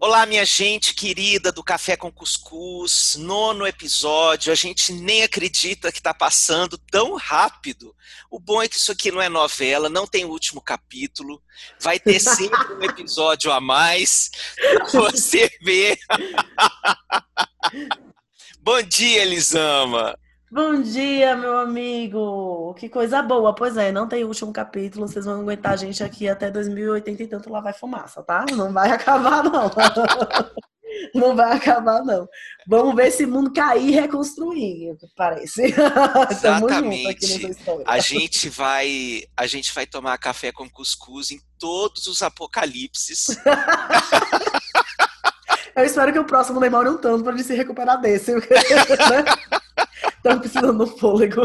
Olá, minha gente querida do Café com Cuscuz, nono episódio. A gente nem acredita que está passando tão rápido. O bom é que isso aqui não é novela, não tem último capítulo. Vai ter sempre um episódio a mais para você ver. bom dia, Elisama. Bom dia, meu amigo! Que coisa boa. Pois é, não tem último capítulo. Vocês vão aguentar a gente aqui até 2080 e tanto lá vai fumaça, tá? Não vai acabar, não. Não vai acabar, não. Vamos ver esse mundo cair e reconstruir, parece. Exatamente. A gente vai, a gente vai tomar café com cuscuz em todos os apocalipses. Eu espero que o próximo demore um tanto para ele se recuperar desse. Né? Estamos precisando do fôlego.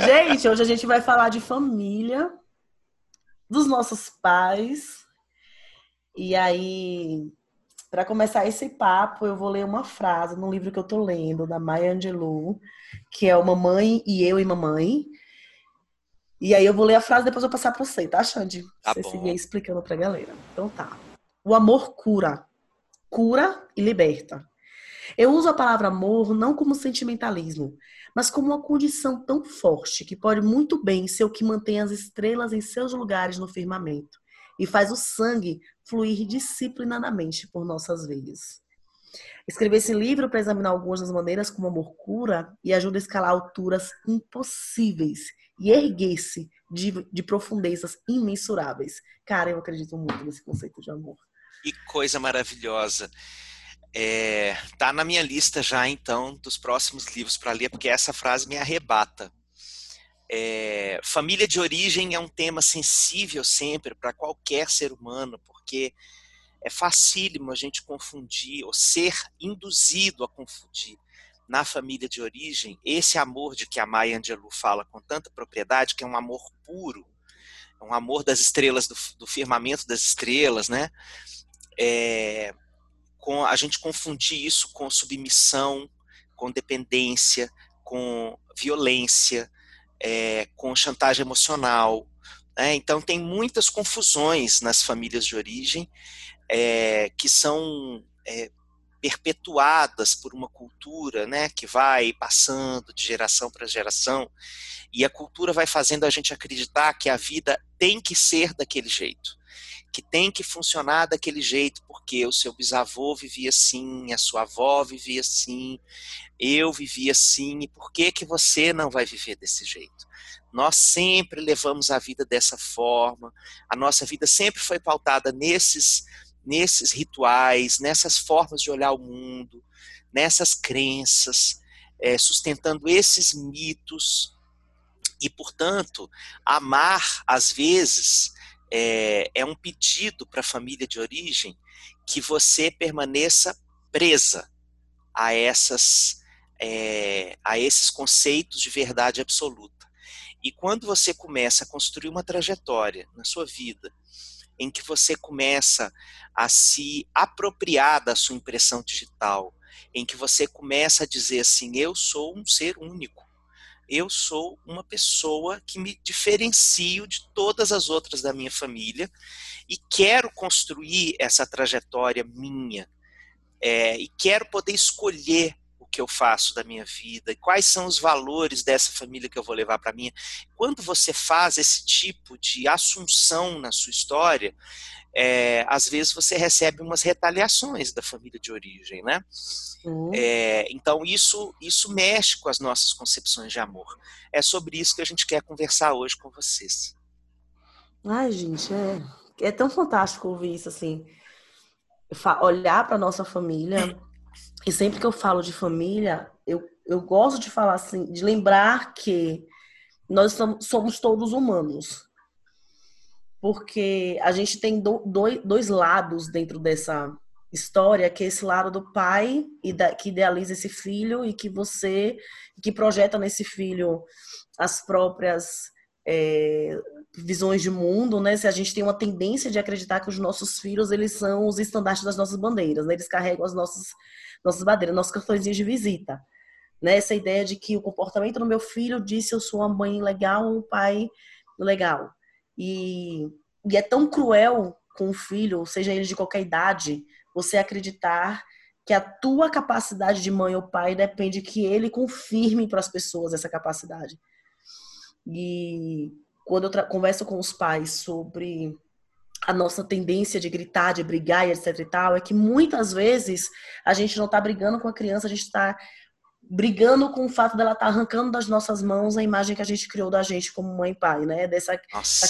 gente, hoje a gente vai falar de família, dos nossos pais. E aí, para começar esse papo, eu vou ler uma frase no livro que eu tô lendo, da Maya Angelou, que é o Mamãe e Eu e Mamãe. E aí eu vou ler a frase, depois eu vou passar para você, tá, Xande? Tá você seguir explicando pra galera. Então tá. O amor cura. Cura e liberta. Eu uso a palavra amor não como sentimentalismo, mas como uma condição tão forte que pode muito bem ser o que mantém as estrelas em seus lugares no firmamento e faz o sangue fluir disciplinadamente por nossas veias. Escrevi esse livro para examinar algumas das maneiras como o amor cura e ajuda a escalar alturas impossíveis e erguer-se de, de profundezas imensuráveis. Cara, eu acredito muito nesse conceito de amor. Que coisa maravilhosa. É, tá na minha lista já, então, dos próximos livros para ler, porque essa frase me arrebata. É, família de origem é um tema sensível sempre para qualquer ser humano, porque é facílimo a gente confundir ou ser induzido a confundir na família de origem esse amor de que a Maya Angelou fala com tanta propriedade, que é um amor puro, um amor das estrelas, do, do firmamento das estrelas, né? É, com a gente confundir isso com submissão, com dependência, com violência, é, com chantagem emocional. Né? Então, tem muitas confusões nas famílias de origem é, que são é, perpetuadas por uma cultura né, que vai passando de geração para geração, e a cultura vai fazendo a gente acreditar que a vida tem que ser daquele jeito que tem que funcionar daquele jeito, porque o seu bisavô vivia assim, a sua avó vivia assim, eu vivia assim, e por que que você não vai viver desse jeito? Nós sempre levamos a vida dessa forma, a nossa vida sempre foi pautada nesses, nesses rituais, nessas formas de olhar o mundo, nessas crenças, é, sustentando esses mitos, e, portanto, amar, às vezes, é, é um pedido para a família de origem que você permaneça presa a essas é, a esses conceitos de verdade absoluta. E quando você começa a construir uma trajetória na sua vida em que você começa a se apropriar da sua impressão digital, em que você começa a dizer assim, eu sou um ser único, eu sou uma pessoa que me diferencio de todas as outras da minha família e quero construir essa trajetória minha é, e quero poder escolher que eu faço da minha vida e quais são os valores dessa família que eu vou levar para minha. Quando você faz esse tipo de assunção na sua história, é, às vezes você recebe umas retaliações da família de origem, né? Uhum. É, então isso isso mexe com as nossas concepções de amor. É sobre isso que a gente quer conversar hoje com vocês. Ai, gente, é, é tão fantástico ouvir isso assim, olhar para nossa família. E sempre que eu falo de família, eu, eu gosto de falar assim, de lembrar que nós somos, todos humanos porque a gente tem do, dois, dois lados dentro dessa, história, que é esse lado do pai e da, que idealiza esse filho e que você que projeta nesse filho as próprias é, visões de mundo, né? Se a gente tem uma tendência de acreditar que os nossos filhos eles são os estandartes das nossas bandeiras, né? Eles carregam as nossas nossas bandeiras, nossos cartõezinhos de visita, né? Essa ideia de que o comportamento do meu filho disse eu sou uma mãe legal, um pai legal. E, e é tão cruel com o filho, seja ele de qualquer idade, você acreditar que a tua capacidade de mãe ou pai depende que ele confirme para as pessoas essa capacidade. E quando eu converso com os pais sobre a nossa tendência de gritar, de brigar e etc e tal, é que muitas vezes a gente não está brigando com a criança, a gente está brigando com o fato dela estar tá arrancando das nossas mãos a imagem que a gente criou da gente como mãe e pai, né? Dessa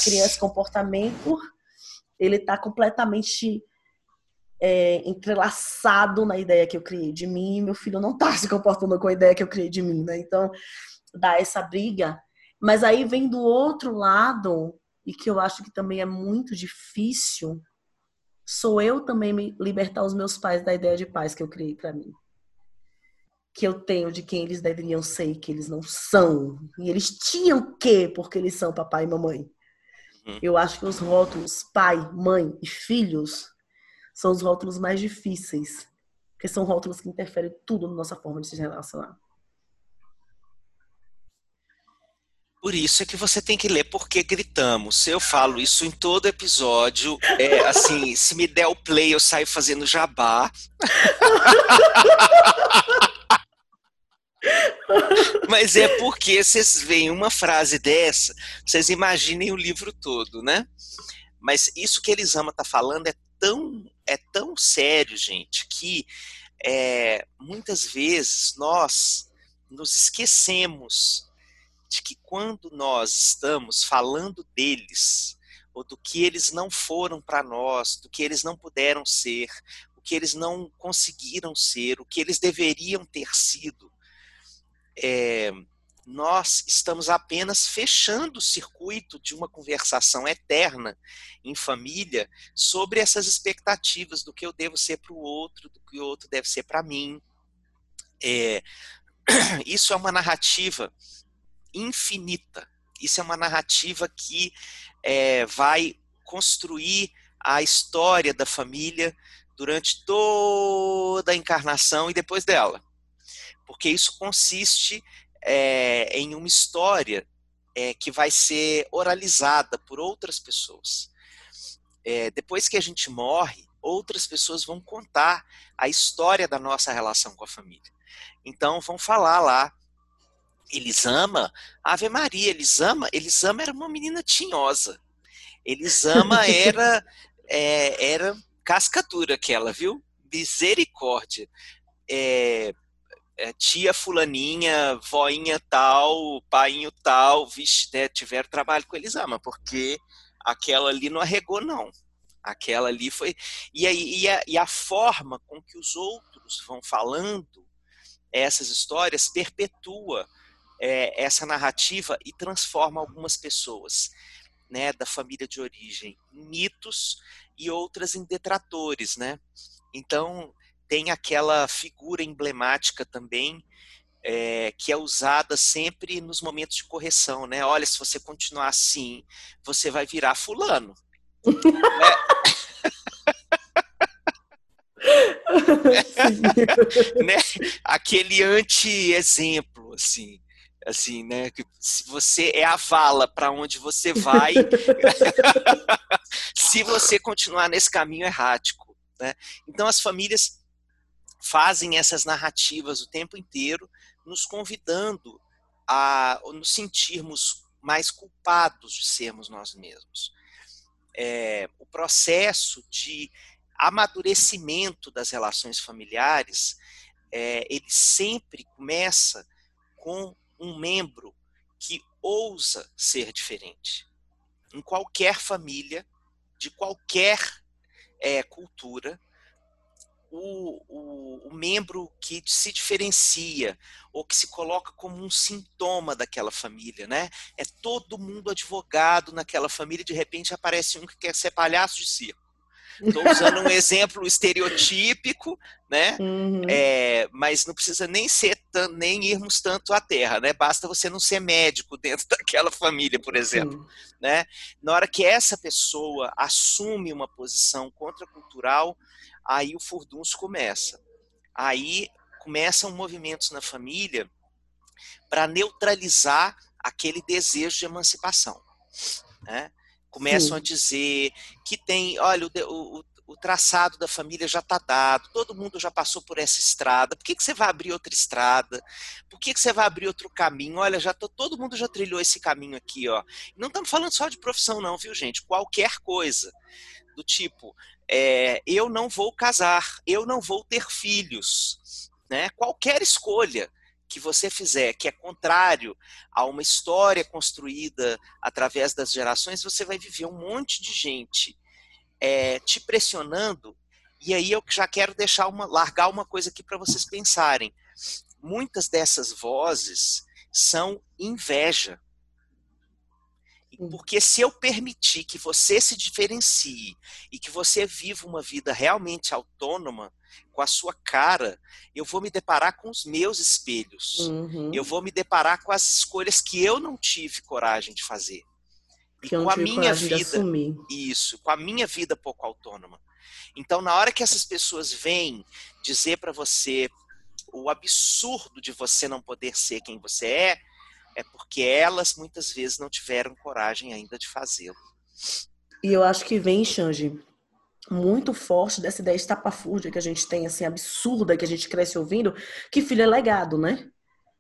criança, comportamento, ele está completamente é, entrelaçado na ideia que eu criei de mim, e meu filho não está se comportando com a ideia que eu criei de mim, né? Então, dá essa briga. Mas aí vem do outro lado, e que eu acho que também é muito difícil, sou eu também me libertar os meus pais da ideia de paz que eu criei para mim. Que eu tenho de quem eles deveriam ser e que eles não são. E eles tinham que, porque eles são papai e mamãe. Uhum. Eu acho que os rótulos pai, mãe e filhos são os rótulos mais difíceis, porque são rótulos que interferem tudo na nossa forma de se relacionar. Por isso é que você tem que ler Porque Gritamos. Eu falo isso em todo episódio. É, assim, se me der o play, eu saio fazendo jabá. Mas é porque vocês veem uma frase dessa, vocês imaginem o livro todo, né? Mas isso que Elisama está falando é tão é tão sério, gente, que é, muitas vezes nós nos esquecemos de que quando nós estamos falando deles, ou do que eles não foram para nós, do que eles não puderam ser, o que eles não conseguiram ser, o que eles deveriam ter sido, é, nós estamos apenas fechando o circuito de uma conversação eterna em família sobre essas expectativas do que eu devo ser para o outro, do que o outro deve ser para mim. É, isso é uma narrativa infinita. Isso é uma narrativa que é, vai construir a história da família durante toda a encarnação e depois dela. Porque isso consiste é, em uma história é, que vai ser oralizada por outras pessoas. É, depois que a gente morre, outras pessoas vão contar a história da nossa relação com a família. Então vão falar lá, Elisama, Ave Maria, Elisama, Elisama era uma menina tinhosa. Elisama era é, era cascadura aquela, viu? Misericórdia. É, é, tia fulaninha, voinha tal, painho tal, vixe, né, tiveram trabalho com Elisama, porque aquela ali não arregou, não. Aquela ali foi. E, aí, e, a, e a forma com que os outros vão falando essas histórias perpetua é, essa narrativa e transforma algumas pessoas né, da família de origem em mitos e outras em detratores, né? Então, tem aquela figura emblemática também é, que é usada sempre nos momentos de correção, né? Olha, se você continuar assim, você vai virar fulano. né? né? Aquele anti-exemplo, assim assim, né? Que se você é a vala para onde você vai, se você continuar nesse caminho errático, né? Então as famílias fazem essas narrativas o tempo inteiro, nos convidando a nos sentirmos mais culpados de sermos nós mesmos. É, o processo de amadurecimento das relações familiares, é, ele sempre começa com um membro que ousa ser diferente. Em qualquer família, de qualquer é, cultura, o, o, o, membro que se diferencia ou que se coloca como um sintoma daquela família, né? É todo mundo advogado naquela família, de repente aparece um que quer ser palhaço de circo. Estou usando um exemplo estereotípico, né? Uhum. É, mas não precisa nem ser nem irmos tanto à terra, né? Basta você não ser médico dentro daquela família, por exemplo, né? Na hora que essa pessoa assume uma posição contracultural, aí o furdunço começa. Aí começam movimentos na família para neutralizar aquele desejo de emancipação, né? começam Sim. a dizer que tem, olha, o, o, o traçado da família já está dado, todo mundo já passou por essa estrada, por que, que você vai abrir outra estrada? Por que, que você vai abrir outro caminho? Olha, já tô, todo mundo já trilhou esse caminho aqui, ó. Não estamos falando só de profissão, não, viu, gente? Qualquer coisa. Do tipo, é, eu não vou casar, eu não vou ter filhos. Né? Qualquer escolha que você fizer que é contrário a uma história construída através das gerações, você vai viver um monte de gente é, te pressionando. E aí eu já quero deixar uma, largar uma coisa aqui para vocês pensarem. Muitas dessas vozes são inveja. Porque se eu permitir que você se diferencie e que você viva uma vida realmente autônoma, com a sua cara, eu vou me deparar com os meus espelhos. Uhum. Eu vou me deparar com as escolhas que eu não tive coragem de fazer. E com a minha vida. Isso, com a minha vida pouco autônoma. Então, na hora que essas pessoas vêm dizer para você o absurdo de você não poder ser quem você é, é porque elas muitas vezes não tiveram coragem ainda de fazê-lo. E eu acho que vem, Xange, muito forte dessa ideia estapafúrdia que a gente tem, assim, absurda, que a gente cresce ouvindo, que filho é legado, né?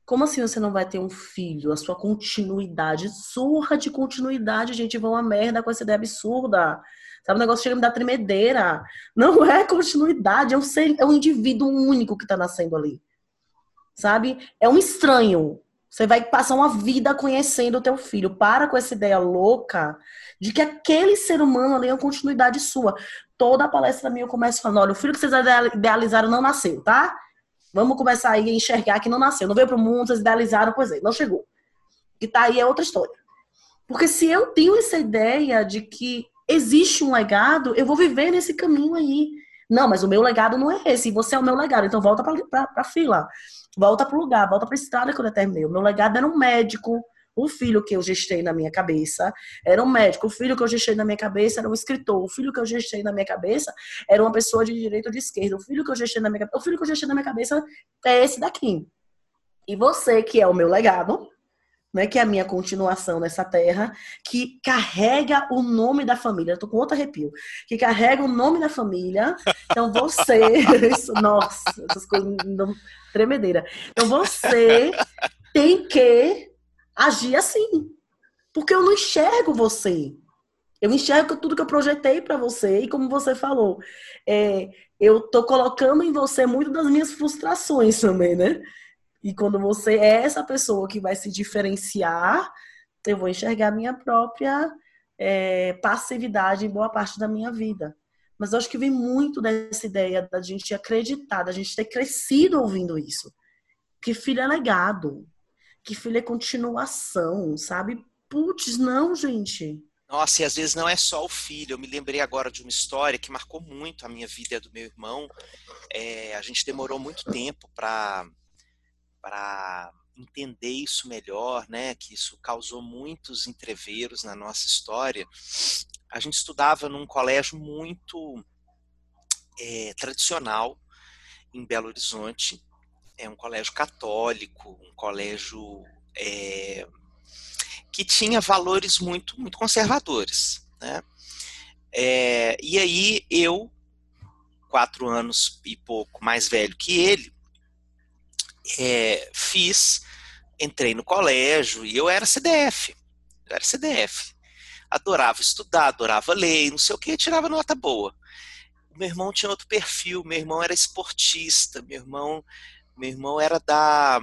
Como assim você não vai ter um filho? A sua continuidade, surra de continuidade, gente, vão a merda com essa ideia absurda. Sabe, o negócio chega a me dar tremedeira. Não é continuidade, é um, ser, é um indivíduo único que tá nascendo ali. Sabe? É um estranho. Você vai passar uma vida conhecendo o teu filho. Para com essa ideia louca de que aquele ser humano ali é uma continuidade sua toda a palestra minha eu começo falando, olha, o filho que vocês idealizaram não nasceu, tá? Vamos começar aí a enxergar que não nasceu. Não veio para o mundo, vocês idealizaram, pois é, não chegou. E tá aí é outra história. Porque se eu tenho essa ideia de que existe um legado, eu vou viver nesse caminho aí. Não, mas o meu legado não é esse. Você é o meu legado. Então volta para a fila. Volta para o lugar, volta para a estrada que eu determinei. O meu legado era um médico, o filho que eu gestei na minha cabeça era um médico. O filho que eu gestei na minha cabeça era um escritor. O filho que eu gestei na minha cabeça era uma pessoa de direita ou de esquerda. O filho que eu gestei na minha, o filho que eu gestei na minha cabeça é esse daqui. E você, que é o meu legado, né, que é a minha continuação nessa terra, que carrega o nome da família. Eu tô com outro arrepio. Que carrega o nome da família. Então você. Isso, nossa, essas coisas. Não, tremedeira. Então você tem que agir assim. Porque eu não enxergo você. Eu enxergo tudo que eu projetei para você e como você falou, é, eu tô colocando em você muito das minhas frustrações também, né? E quando você é essa pessoa que vai se diferenciar, eu vou enxergar minha própria é, passividade em boa parte da minha vida. Mas eu acho que vem muito dessa ideia da gente acreditar, da gente ter crescido ouvindo isso. Que filho é legado que filho é continuação, sabe? Putz, não, gente. Nossa, e às vezes não é só o filho. Eu me lembrei agora de uma história que marcou muito a minha vida e a do meu irmão. É, a gente demorou muito tempo para para entender isso melhor, né? Que isso causou muitos entreveros na nossa história. A gente estudava num colégio muito é, tradicional em Belo Horizonte é um colégio católico, um colégio é, que tinha valores muito, muito conservadores. Né? É, e aí eu, quatro anos e pouco mais velho que ele, é, fiz, entrei no colégio e eu era CDF. Eu era CDF. Adorava estudar, adorava ler, não sei o que, tirava nota boa. Meu irmão tinha outro perfil, meu irmão era esportista, meu irmão meu irmão era da.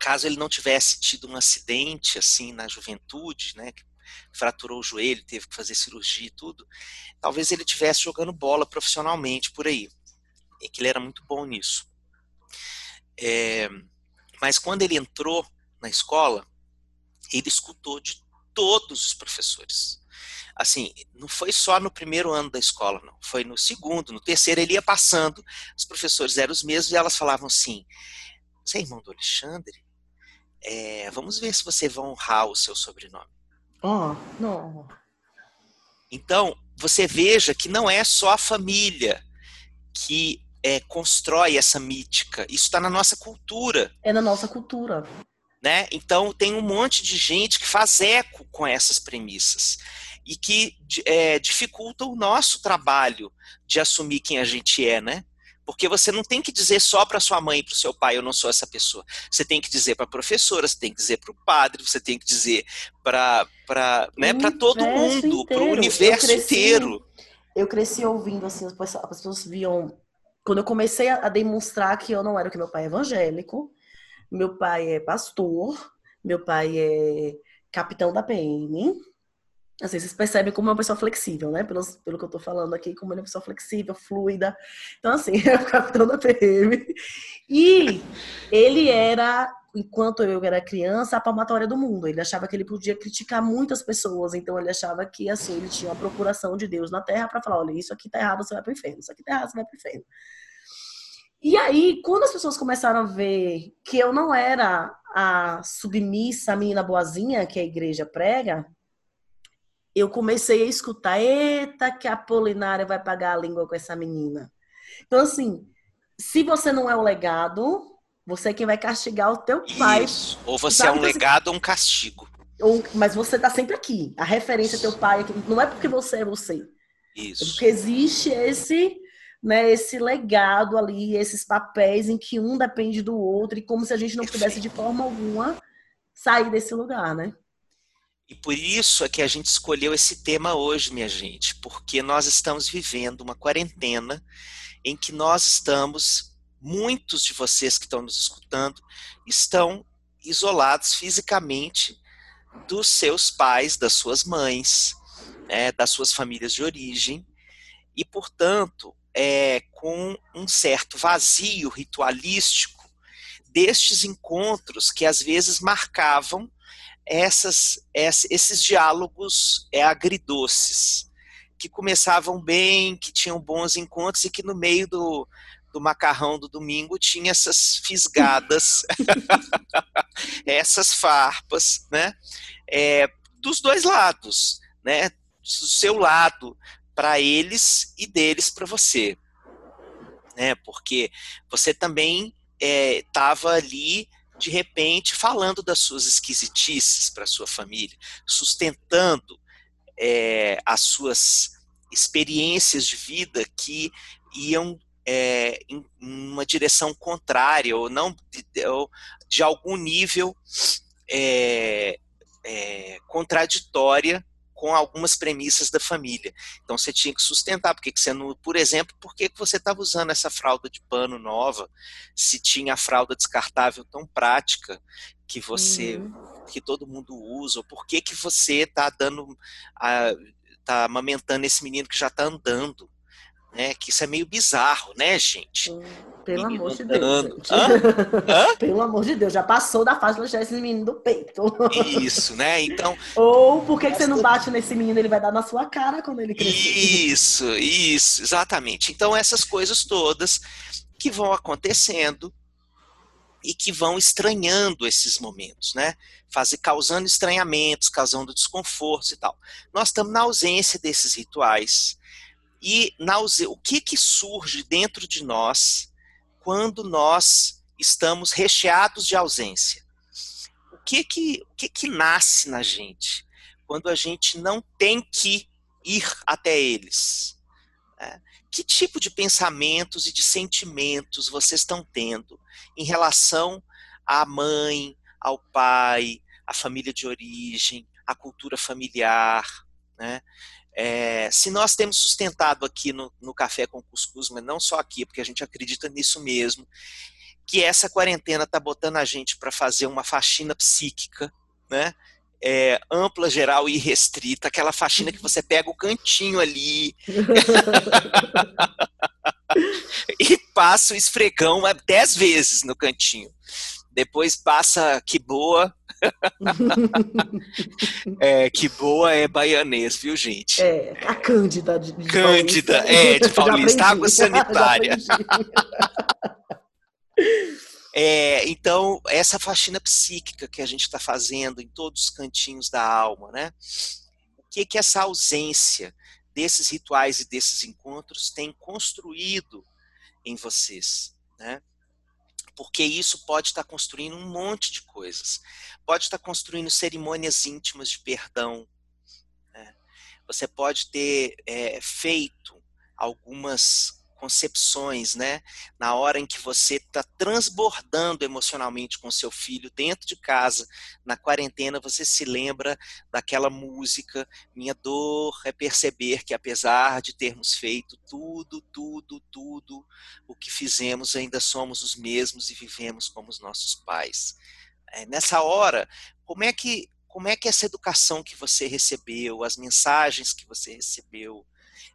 Caso ele não tivesse tido um acidente assim na juventude, né? fraturou o joelho, teve que fazer cirurgia e tudo, talvez ele tivesse jogando bola profissionalmente por aí. E que ele era muito bom nisso. É, mas quando ele entrou na escola, ele escutou de todos os professores. Assim, não foi só no primeiro ano da escola, não. Foi no segundo, no terceiro, ele ia passando, os professores eram os mesmos e elas falavam assim: Você é irmão do Alexandre? É, vamos ver se você vai honrar o seu sobrenome. Oh, não. Então, você veja que não é só a família que é, constrói essa mítica. Isso está na nossa cultura. É na nossa cultura. Né? Então, tem um monte de gente que faz eco com essas premissas e que é, dificulta o nosso trabalho de assumir quem a gente é, né? Porque você não tem que dizer só para sua mãe e para o seu pai, eu não sou essa pessoa. Você tem que dizer para a professora, você tem que dizer para o padre, você tem que dizer para né, todo mundo, para o universo eu cresci, inteiro. Eu cresci ouvindo assim, as pessoas viam. Quando eu comecei a demonstrar que eu não era o que meu pai é evangélico, meu pai é pastor, meu pai é capitão da PM, Assim, vocês percebem como é uma pessoa flexível, né? Pelo, pelo que eu tô falando aqui, como ele é uma pessoa flexível, fluida. Então, assim, é o capitão da PM. E ele era, enquanto eu era criança, a palmatória do mundo. Ele achava que ele podia criticar muitas pessoas. Então, ele achava que, assim, ele tinha uma procuração de Deus na Terra para falar: olha, isso aqui tá errado, você vai pro inferno. Isso aqui tá errado, você vai pro inferno. E aí, quando as pessoas começaram a ver que eu não era a submissa, a menina boazinha que a igreja prega, eu comecei a escutar, eita, que a Polinária vai pagar a língua com essa menina. Então, assim, se você não é o legado, você é quem vai castigar o teu pai. Isso. Ou você Sabe é um legado ou um castigo. Ou, mas você tá sempre aqui. A referência é teu pai. Não é porque você é você. Isso. É porque existe esse, né, esse legado ali, esses papéis em que um depende do outro, e como se a gente não pudesse de forma alguma sair desse lugar, né? E por isso é que a gente escolheu esse tema hoje, minha gente, porque nós estamos vivendo uma quarentena em que nós estamos, muitos de vocês que estão nos escutando, estão isolados fisicamente dos seus pais, das suas mães, né, das suas famílias de origem, e, portanto, é, com um certo vazio ritualístico destes encontros que às vezes marcavam essas, esses diálogos é, agridoces, que começavam bem, que tinham bons encontros e que no meio do, do macarrão do domingo tinha essas fisgadas, essas farpas, né? É, dos dois lados, né? Do seu lado para eles e deles para você, né? Porque você também estava é, ali de repente, falando das suas esquisitices para sua família, sustentando é, as suas experiências de vida que iam é, em uma direção contrária ou não de, de algum nível é, é contraditória com algumas premissas da família. Então você tinha que sustentar, porque você não, por exemplo, por que você estava usando essa fralda de pano nova, se tinha a fralda descartável tão prática que você, uhum. que todo mundo usa, ou por que que você está dando, está amamentando esse menino que já está andando? Né? Que isso é meio bizarro, né, gente? Hum, pelo menino amor de Deus. Hã? Hã? Pelo amor de Deus, já passou da fase de deixar esse menino do peito. Isso, né? Então. Ou por que, que você não bate nesse menino? Ele vai dar na sua cara quando ele crescer. Isso, isso, exatamente. Então, essas coisas todas que vão acontecendo e que vão estranhando esses momentos, né? Fazer, causando estranhamentos, causando desconfortos e tal. Nós estamos na ausência desses rituais e o que, que surge dentro de nós quando nós estamos recheados de ausência? O que que, o que, que nasce na gente quando a gente não tem que ir até eles? É. Que tipo de pensamentos e de sentimentos vocês estão tendo em relação à mãe, ao pai, à família de origem, à cultura familiar? Né? É, se nós temos sustentado aqui no, no Café com Cuscuz, mas não só aqui, porque a gente acredita nisso mesmo, que essa quarentena está botando a gente para fazer uma faxina psíquica, né? É, ampla, geral e restrita, aquela faxina que você pega o cantinho ali e passa o esfregão dez vezes no cantinho. Depois passa que boa. é, que boa é baianês, viu, gente? É, a Cândida de, de Cândida, Paulista. é, de Paulista, água sanitária. É, então, essa faxina psíquica que a gente está fazendo em todos os cantinhos da alma, né? O que que essa ausência desses rituais e desses encontros tem construído em vocês, né? Porque isso pode estar construindo um monte de coisas. Pode estar construindo cerimônias íntimas de perdão. Né? Você pode ter é, feito algumas concepções, né? Na hora em que você está transbordando emocionalmente com seu filho dentro de casa, na quarentena, você se lembra daquela música. Minha dor é perceber que, apesar de termos feito tudo, tudo, tudo o que fizemos, ainda somos os mesmos e vivemos como os nossos pais. É, nessa hora, como é que como é que essa educação que você recebeu, as mensagens que você recebeu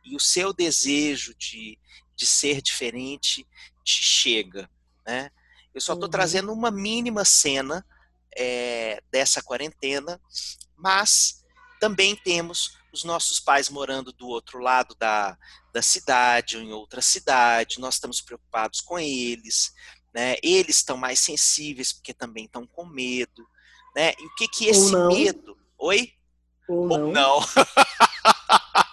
e o seu desejo de, de ser diferente te chega, né? Eu só estou uhum. trazendo uma mínima cena é, dessa quarentena, mas também temos os nossos pais morando do outro lado da, da cidade ou em outra cidade, nós estamos preocupados com eles, né? Eles estão mais sensíveis porque também estão com medo, né? E o que que esse medo? Oi? Ou não? Ou não.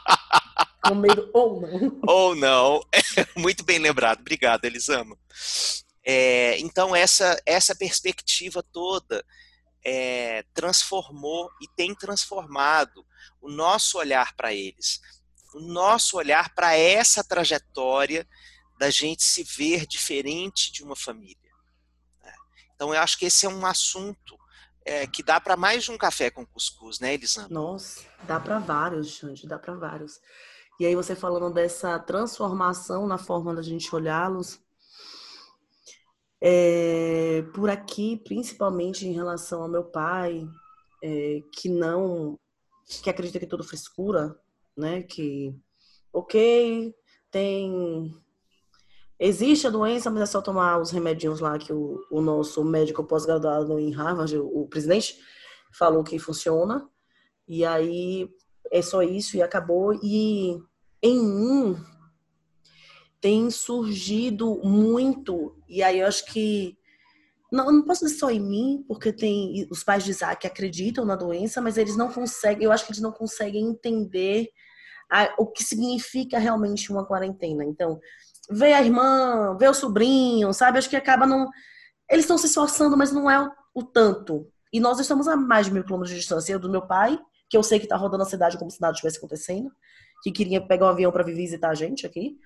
com medo ou não. Ou não. Muito bem lembrado. Obrigado, Elisama. É, então, essa, essa perspectiva toda é, transformou e tem transformado o nosso olhar para eles, o nosso olhar para essa trajetória da gente se ver diferente de uma família. Né? Então, eu acho que esse é um assunto é, que dá para mais de um café com cuscuz, né, Elisama? Nossa, dá para vários, Xande, dá para vários. E aí você falando dessa transformação na forma da gente olhá-los, é, por aqui, principalmente em relação ao meu pai, é, que não, que acredita que tudo frescura, né? Que, ok, tem, existe a doença, mas é só tomar os remedinhos lá que o, o nosso médico pós-graduado em Harvard, o, o presidente, falou que funciona. E aí é só isso e acabou. E em mim tem surgido muito, e aí eu acho que. Não, não posso dizer só em mim, porque tem os pais de Isaac acreditam na doença, mas eles não conseguem, eu acho que eles não conseguem entender a, o que significa realmente uma quarentena. Então, ver a irmã, ver o sobrinho, sabe? Acho que acaba não. Eles estão se esforçando, mas não é o, o tanto. E nós estamos a mais de mil quilômetros de distância. Eu do meu pai, que eu sei que está rodando a cidade como se nada estivesse acontecendo, que queria pegar um avião para vir visitar a gente aqui.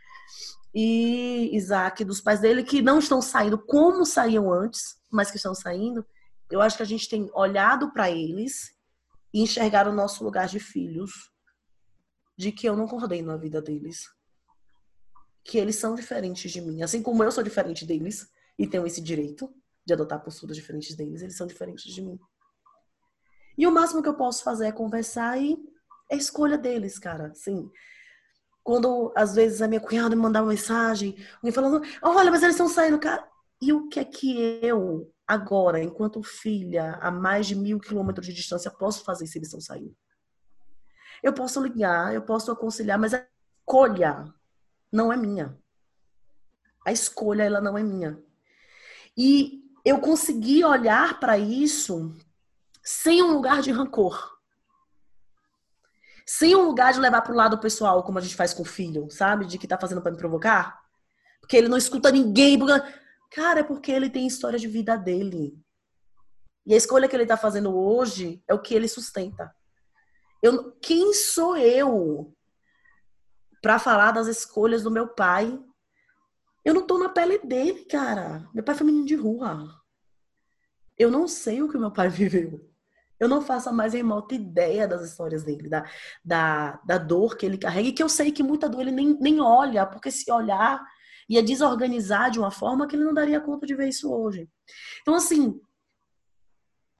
E Isaac, dos pais dele, que não estão saindo como saíam antes, mas que estão saindo. Eu acho que a gente tem olhado para eles e enxergar o nosso lugar de filhos, de que eu não coordeno a vida deles. Que eles são diferentes de mim. Assim como eu sou diferente deles e tenho esse direito de adotar posturas diferentes deles, eles são diferentes de mim. E o máximo que eu posso fazer é conversar e é escolha deles, cara. Assim, quando às vezes a minha cunhada me mandava uma mensagem, alguém falando, olha, mas eles estão saindo, cara. E o que é que eu, agora, enquanto filha, a mais de mil quilômetros de distância, posso fazer se eles estão saindo? Eu posso ligar, eu posso aconselhar, mas a escolha não é minha. A escolha, ela não é minha. E eu consegui olhar para isso sem um lugar de rancor. Sem um lugar de levar pro lado pessoal, como a gente faz com o filho, sabe? De que tá fazendo para me provocar. Porque ele não escuta ninguém. Cara, é porque ele tem história de vida dele. E a escolha que ele tá fazendo hoje é o que ele sustenta. Eu, quem sou eu para falar das escolhas do meu pai? Eu não tô na pele dele, cara. Meu pai foi menino de rua. Eu não sei o que meu pai viveu. Eu não faço a mais remota ideia das histórias dele, da, da, da dor que ele carrega, e que eu sei que muita dor ele nem, nem olha, porque se olhar ia desorganizar de uma forma que ele não daria conta de ver isso hoje. Então, assim,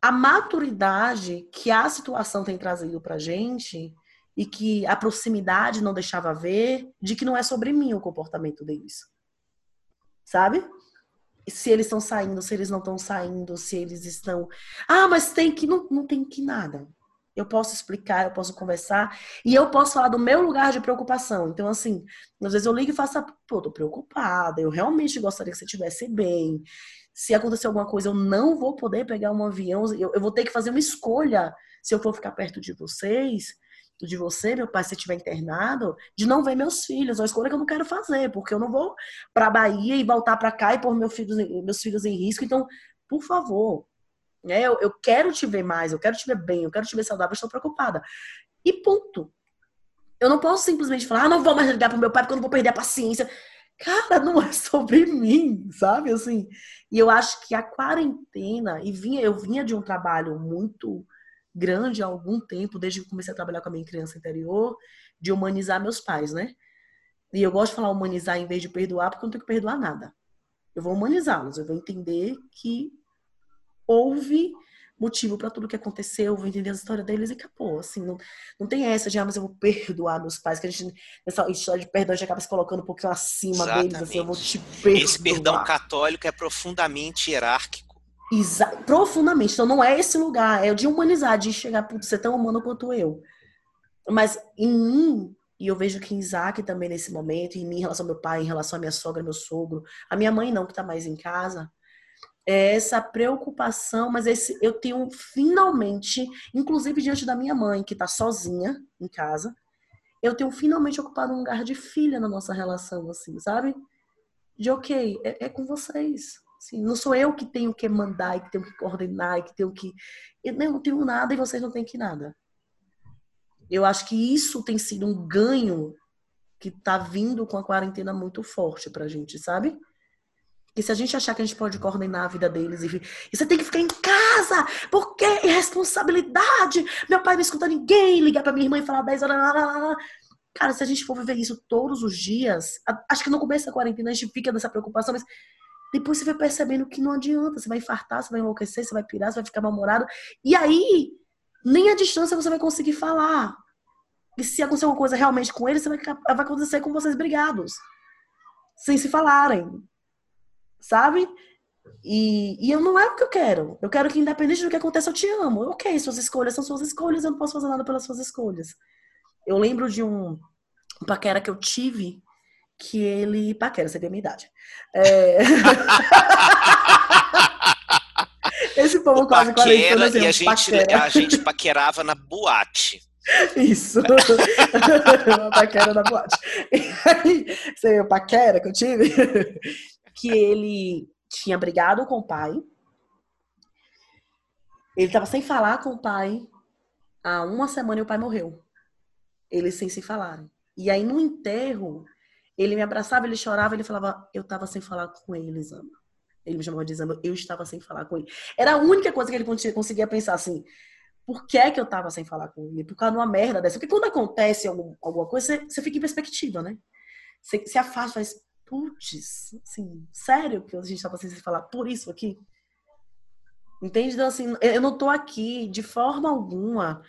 a maturidade que a situação tem trazido pra gente e que a proximidade não deixava ver, de que não é sobre mim o comportamento deles. Sabe? Se eles estão saindo, se eles não estão saindo, se eles estão. Ah, mas tem que. Não, não tem que nada. Eu posso explicar, eu posso conversar e eu posso falar do meu lugar de preocupação. Então, assim, às vezes eu ligo e faço, pô, tô preocupada, eu realmente gostaria que você estivesse bem. Se acontecer alguma coisa, eu não vou poder pegar um avião, eu, eu vou ter que fazer uma escolha se eu for ficar perto de vocês de você, meu pai, se estiver internado, de não ver meus filhos. É uma escolha que eu não quero fazer, porque eu não vou para a Bahia e voltar para cá e pôr meus filhos, meus filhos em risco. Então, por favor, né, eu, eu quero te ver mais, eu quero te ver bem, eu quero te ver saudável, estou preocupada. E ponto. Eu não posso simplesmente falar, ah, não vou mais ligar pro meu pai porque eu não vou perder a paciência. Cara, não é sobre mim, sabe? Assim, e eu acho que a quarentena, e vinha, eu vinha de um trabalho muito grande há algum tempo, desde que comecei a trabalhar com a minha criança interior, de humanizar meus pais, né? E eu gosto de falar humanizar em vez de perdoar, porque eu não tenho que perdoar nada. Eu vou humanizá-los, eu vou entender que houve motivo para tudo que aconteceu, vou entender a história deles e acabou. Assim, não, não tem essa de, ah, mas eu vou perdoar meus pais, que a gente, nessa história de perdão, a gente acaba se colocando um pouquinho acima Exatamente. deles, assim, eu vou te perdoar. Esse perdão católico é profundamente hierárquico Exa profundamente. Então não é esse lugar, é de humanizar, de chegar, putz, é tão humano quanto eu. Mas em mim, e eu vejo que em Isaac também nesse momento, em mim em relação ao meu pai, em relação à minha sogra, meu sogro, a minha mãe não, que tá mais em casa, é essa preocupação, mas esse eu tenho finalmente, inclusive diante da minha mãe, que tá sozinha em casa, eu tenho finalmente ocupado um lugar de filha na nossa relação, assim, sabe? De ok, é, é com vocês Assim, não sou eu que tenho que mandar e que tenho que coordenar e que tenho que. Eu não tenho nada e vocês não têm que nada. Eu acho que isso tem sido um ganho que está vindo com a quarentena muito forte pra gente, sabe? Que se a gente achar que a gente pode coordenar a vida deles e, e você tem que ficar em casa, porque é responsabilidade. Meu pai não escuta ninguém, ligar pra minha irmã e falar 10 horas. Cara, se a gente for viver isso todos os dias, acho que no começo da quarentena a gente fica nessa preocupação, mas depois você vai percebendo que não adianta, você vai infartar, você vai enlouquecer, você vai pirar, você vai ficar mal-humorado. E aí, nem a distância você vai conseguir falar. E se acontecer alguma coisa realmente com ele, vai, vai acontecer com vocês brigados. Sem se falarem. Sabe? E, e eu não é o que eu quero. Eu quero que, independente do que aconteça, eu te amo. Ok, suas escolhas são suas escolhas, eu não posso fazer nada pelas suas escolhas. Eu lembro de um paquera que eu tive que ele. Paquera, você tem a minha idade. É... Esse povo o quase 40 anos. E a gente, a gente paquerava na boate. Isso. paquera na boate. Sei, o paquera que eu tive. Que ele tinha brigado com o pai. Ele tava sem falar com o pai há uma semana e o pai morreu. Eles sem se falarem. E aí, no enterro, ele me abraçava, ele chorava, ele falava, eu estava sem falar com ele, Zama. Ele me chamava de Zama, eu estava sem falar com ele. Era a única coisa que ele conseguia pensar assim, por que é que eu estava sem falar com ele? Por causa de uma merda dessa. Porque quando acontece algum, alguma coisa, você, você, fica em perspectiva, né? Você se afasta, faz, putz, assim, sério que a gente estava sem falar por isso aqui? Entende? Então, assim, eu não tô aqui de forma alguma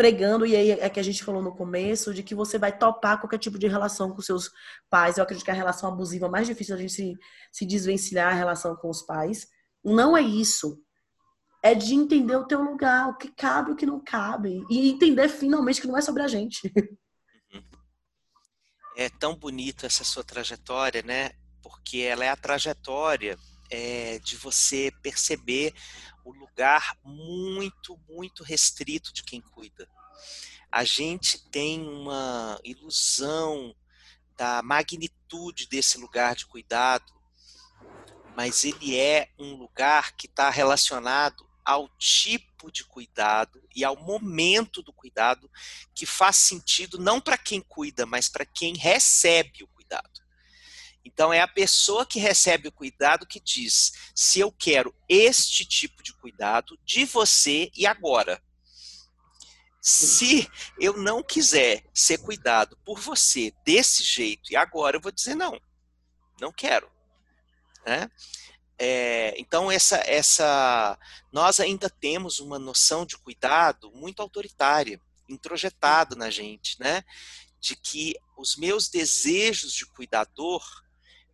pregando, e aí é que a gente falou no começo, de que você vai topar qualquer tipo de relação com seus pais. Eu acredito que a relação abusiva é mais difícil a gente se, se desvencilhar a relação com os pais. Não é isso. É de entender o teu lugar, o que cabe, o que não cabe. E entender finalmente que não é sobre a gente. É tão bonito essa sua trajetória, né? Porque ela é a trajetória é, de você perceber o lugar muito, muito restrito de quem cuida. A gente tem uma ilusão da magnitude desse lugar de cuidado, mas ele é um lugar que está relacionado ao tipo de cuidado e ao momento do cuidado que faz sentido não para quem cuida, mas para quem recebe o cuidado. Então, é a pessoa que recebe o cuidado que diz: se eu quero este tipo de cuidado de você e agora. Se eu não quiser ser cuidado por você desse jeito e agora, eu vou dizer não, não quero. Né? É, então essa, essa, nós ainda temos uma noção de cuidado muito autoritária, introjetado na gente, né? De que os meus desejos de cuidador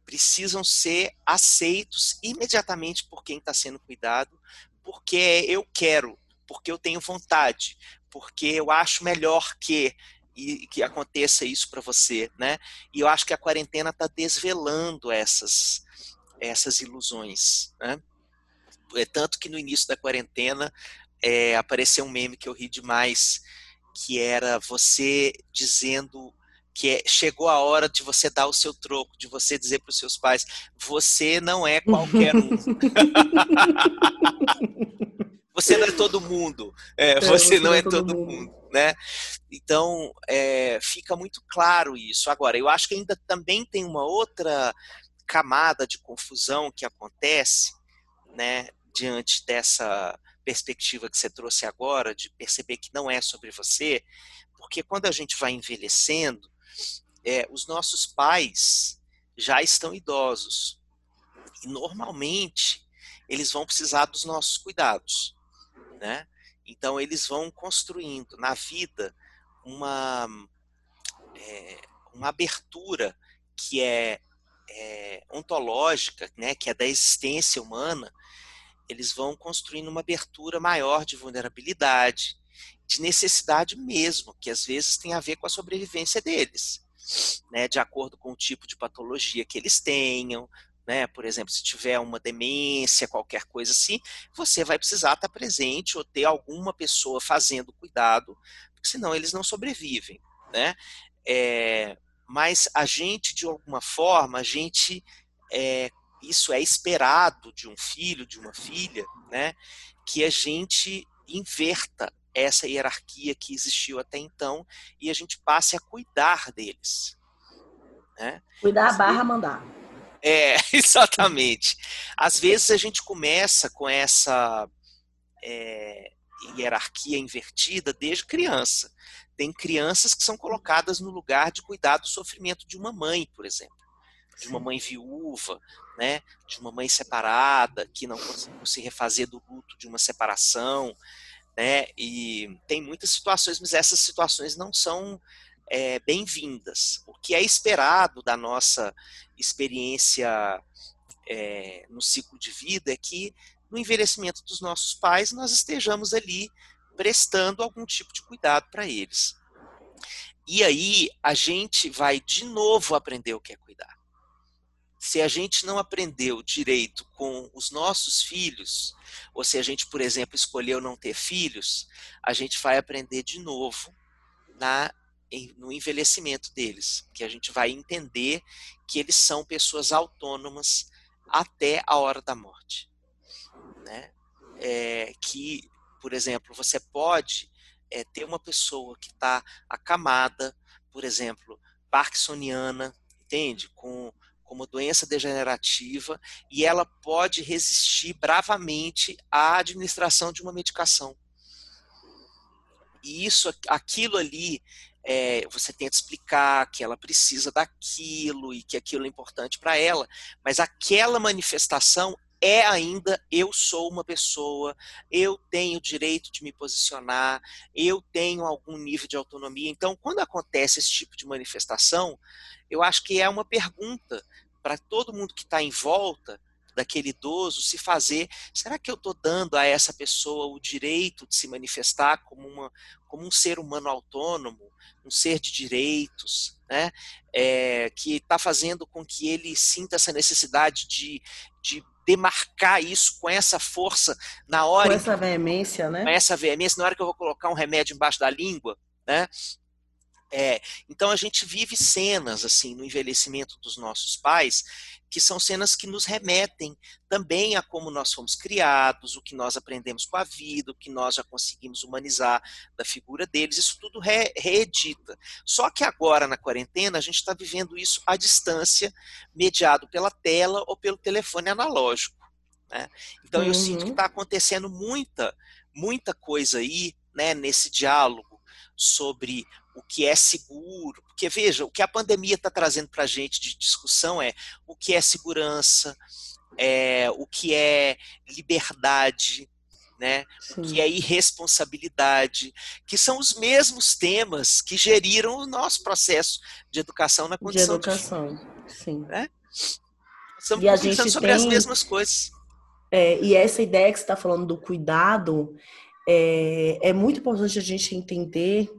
precisam ser aceitos imediatamente por quem está sendo cuidado, porque eu quero, porque eu tenho vontade, porque eu acho melhor que e que aconteça isso para você, né? E eu acho que a quarentena está desvelando essas essas ilusões, né? É tanto que no início da quarentena é, apareceu um meme que eu ri demais, que era você dizendo que é, chegou a hora de você dar o seu troco, de você dizer para os seus pais, você não é qualquer um. você não é todo mundo. É, é, você, não é, é todo, mundo. né? Então, é, fica muito claro isso. Agora, eu acho que ainda também tem uma outra camada de confusão que acontece, né, diante dessa perspectiva que você trouxe agora, de perceber que não é sobre você, porque quando a gente vai envelhecendo, é, os nossos pais já estão idosos. E normalmente eles vão precisar dos nossos cuidados. Né? Então eles vão construindo na vida uma, é, uma abertura que é, é, ontológica, né, que é da existência humana, eles vão construindo uma abertura maior de vulnerabilidade, de necessidade mesmo, que às vezes tem a ver com a sobrevivência deles, né, de acordo com o tipo de patologia que eles tenham, né, por exemplo, se tiver uma demência, qualquer coisa assim, você vai precisar estar presente ou ter alguma pessoa fazendo cuidado, porque senão eles não sobrevivem, né? É, mas a gente, de alguma forma, a gente é, isso é esperado de um filho, de uma filha, né? Que a gente inverta essa hierarquia que existiu até então e a gente passe a cuidar deles. Né? Cuidar Às barra vezes, mandar. É, exatamente. Às vezes a gente começa com essa é, hierarquia invertida desde criança. Tem crianças que são colocadas no lugar de cuidar do sofrimento de uma mãe, por exemplo. De uma mãe viúva, né? de uma mãe separada, que não conseguiu se refazer do luto de uma separação né? E tem muitas situações, mas essas situações não são é, bem-vindas. O que é esperado da nossa experiência é, no ciclo de vida é que no envelhecimento dos nossos pais nós estejamos ali prestando algum tipo de cuidado para eles. E aí a gente vai de novo aprender o que é cuidar. Se a gente não aprendeu direito com os nossos filhos, ou se a gente, por exemplo, escolheu não ter filhos, a gente vai aprender de novo na no envelhecimento deles, que a gente vai entender que eles são pessoas autônomas até a hora da morte, né? É, que, por exemplo, você pode é, ter uma pessoa que está acamada, por exemplo, parkinsoniana, entende? Com com uma doença degenerativa e ela pode resistir bravamente à administração de uma medicação. E isso, aquilo ali, é, você tenta explicar que ela precisa daquilo e que aquilo é importante para ela, mas aquela manifestação é ainda eu sou uma pessoa, eu tenho direito de me posicionar, eu tenho algum nível de autonomia. Então, quando acontece esse tipo de manifestação, eu acho que é uma pergunta para todo mundo que está em volta daquele idoso se fazer, será que eu estou dando a essa pessoa o direito de se manifestar como, uma, como um ser humano autônomo, um ser de direitos, né? É, que está fazendo com que ele sinta essa necessidade de, de demarcar isso com essa força na hora. Com essa veemência, né? Com essa veemência, na hora que eu vou colocar um remédio embaixo da língua, né? É, então a gente vive cenas assim no envelhecimento dos nossos pais que são cenas que nos remetem também a como nós fomos criados, o que nós aprendemos com a vida, o que nós já conseguimos humanizar da figura deles, isso tudo re reedita. Só que agora na quarentena a gente está vivendo isso à distância, mediado pela tela ou pelo telefone analógico. Né? Então eu sinto que está uhum. acontecendo muita, muita coisa aí né, nesse diálogo sobre o que é seguro. Porque, veja, o que a pandemia está trazendo para a gente de discussão é o que é segurança, é, o que é liberdade, né? o que é irresponsabilidade, que são os mesmos temas que geriram o nosso processo de educação na condição de educação. De... Sim. Né? Estamos e a gente sobre tem, as mesmas coisas. É, e essa ideia que você está falando do cuidado, é, é muito importante a gente entender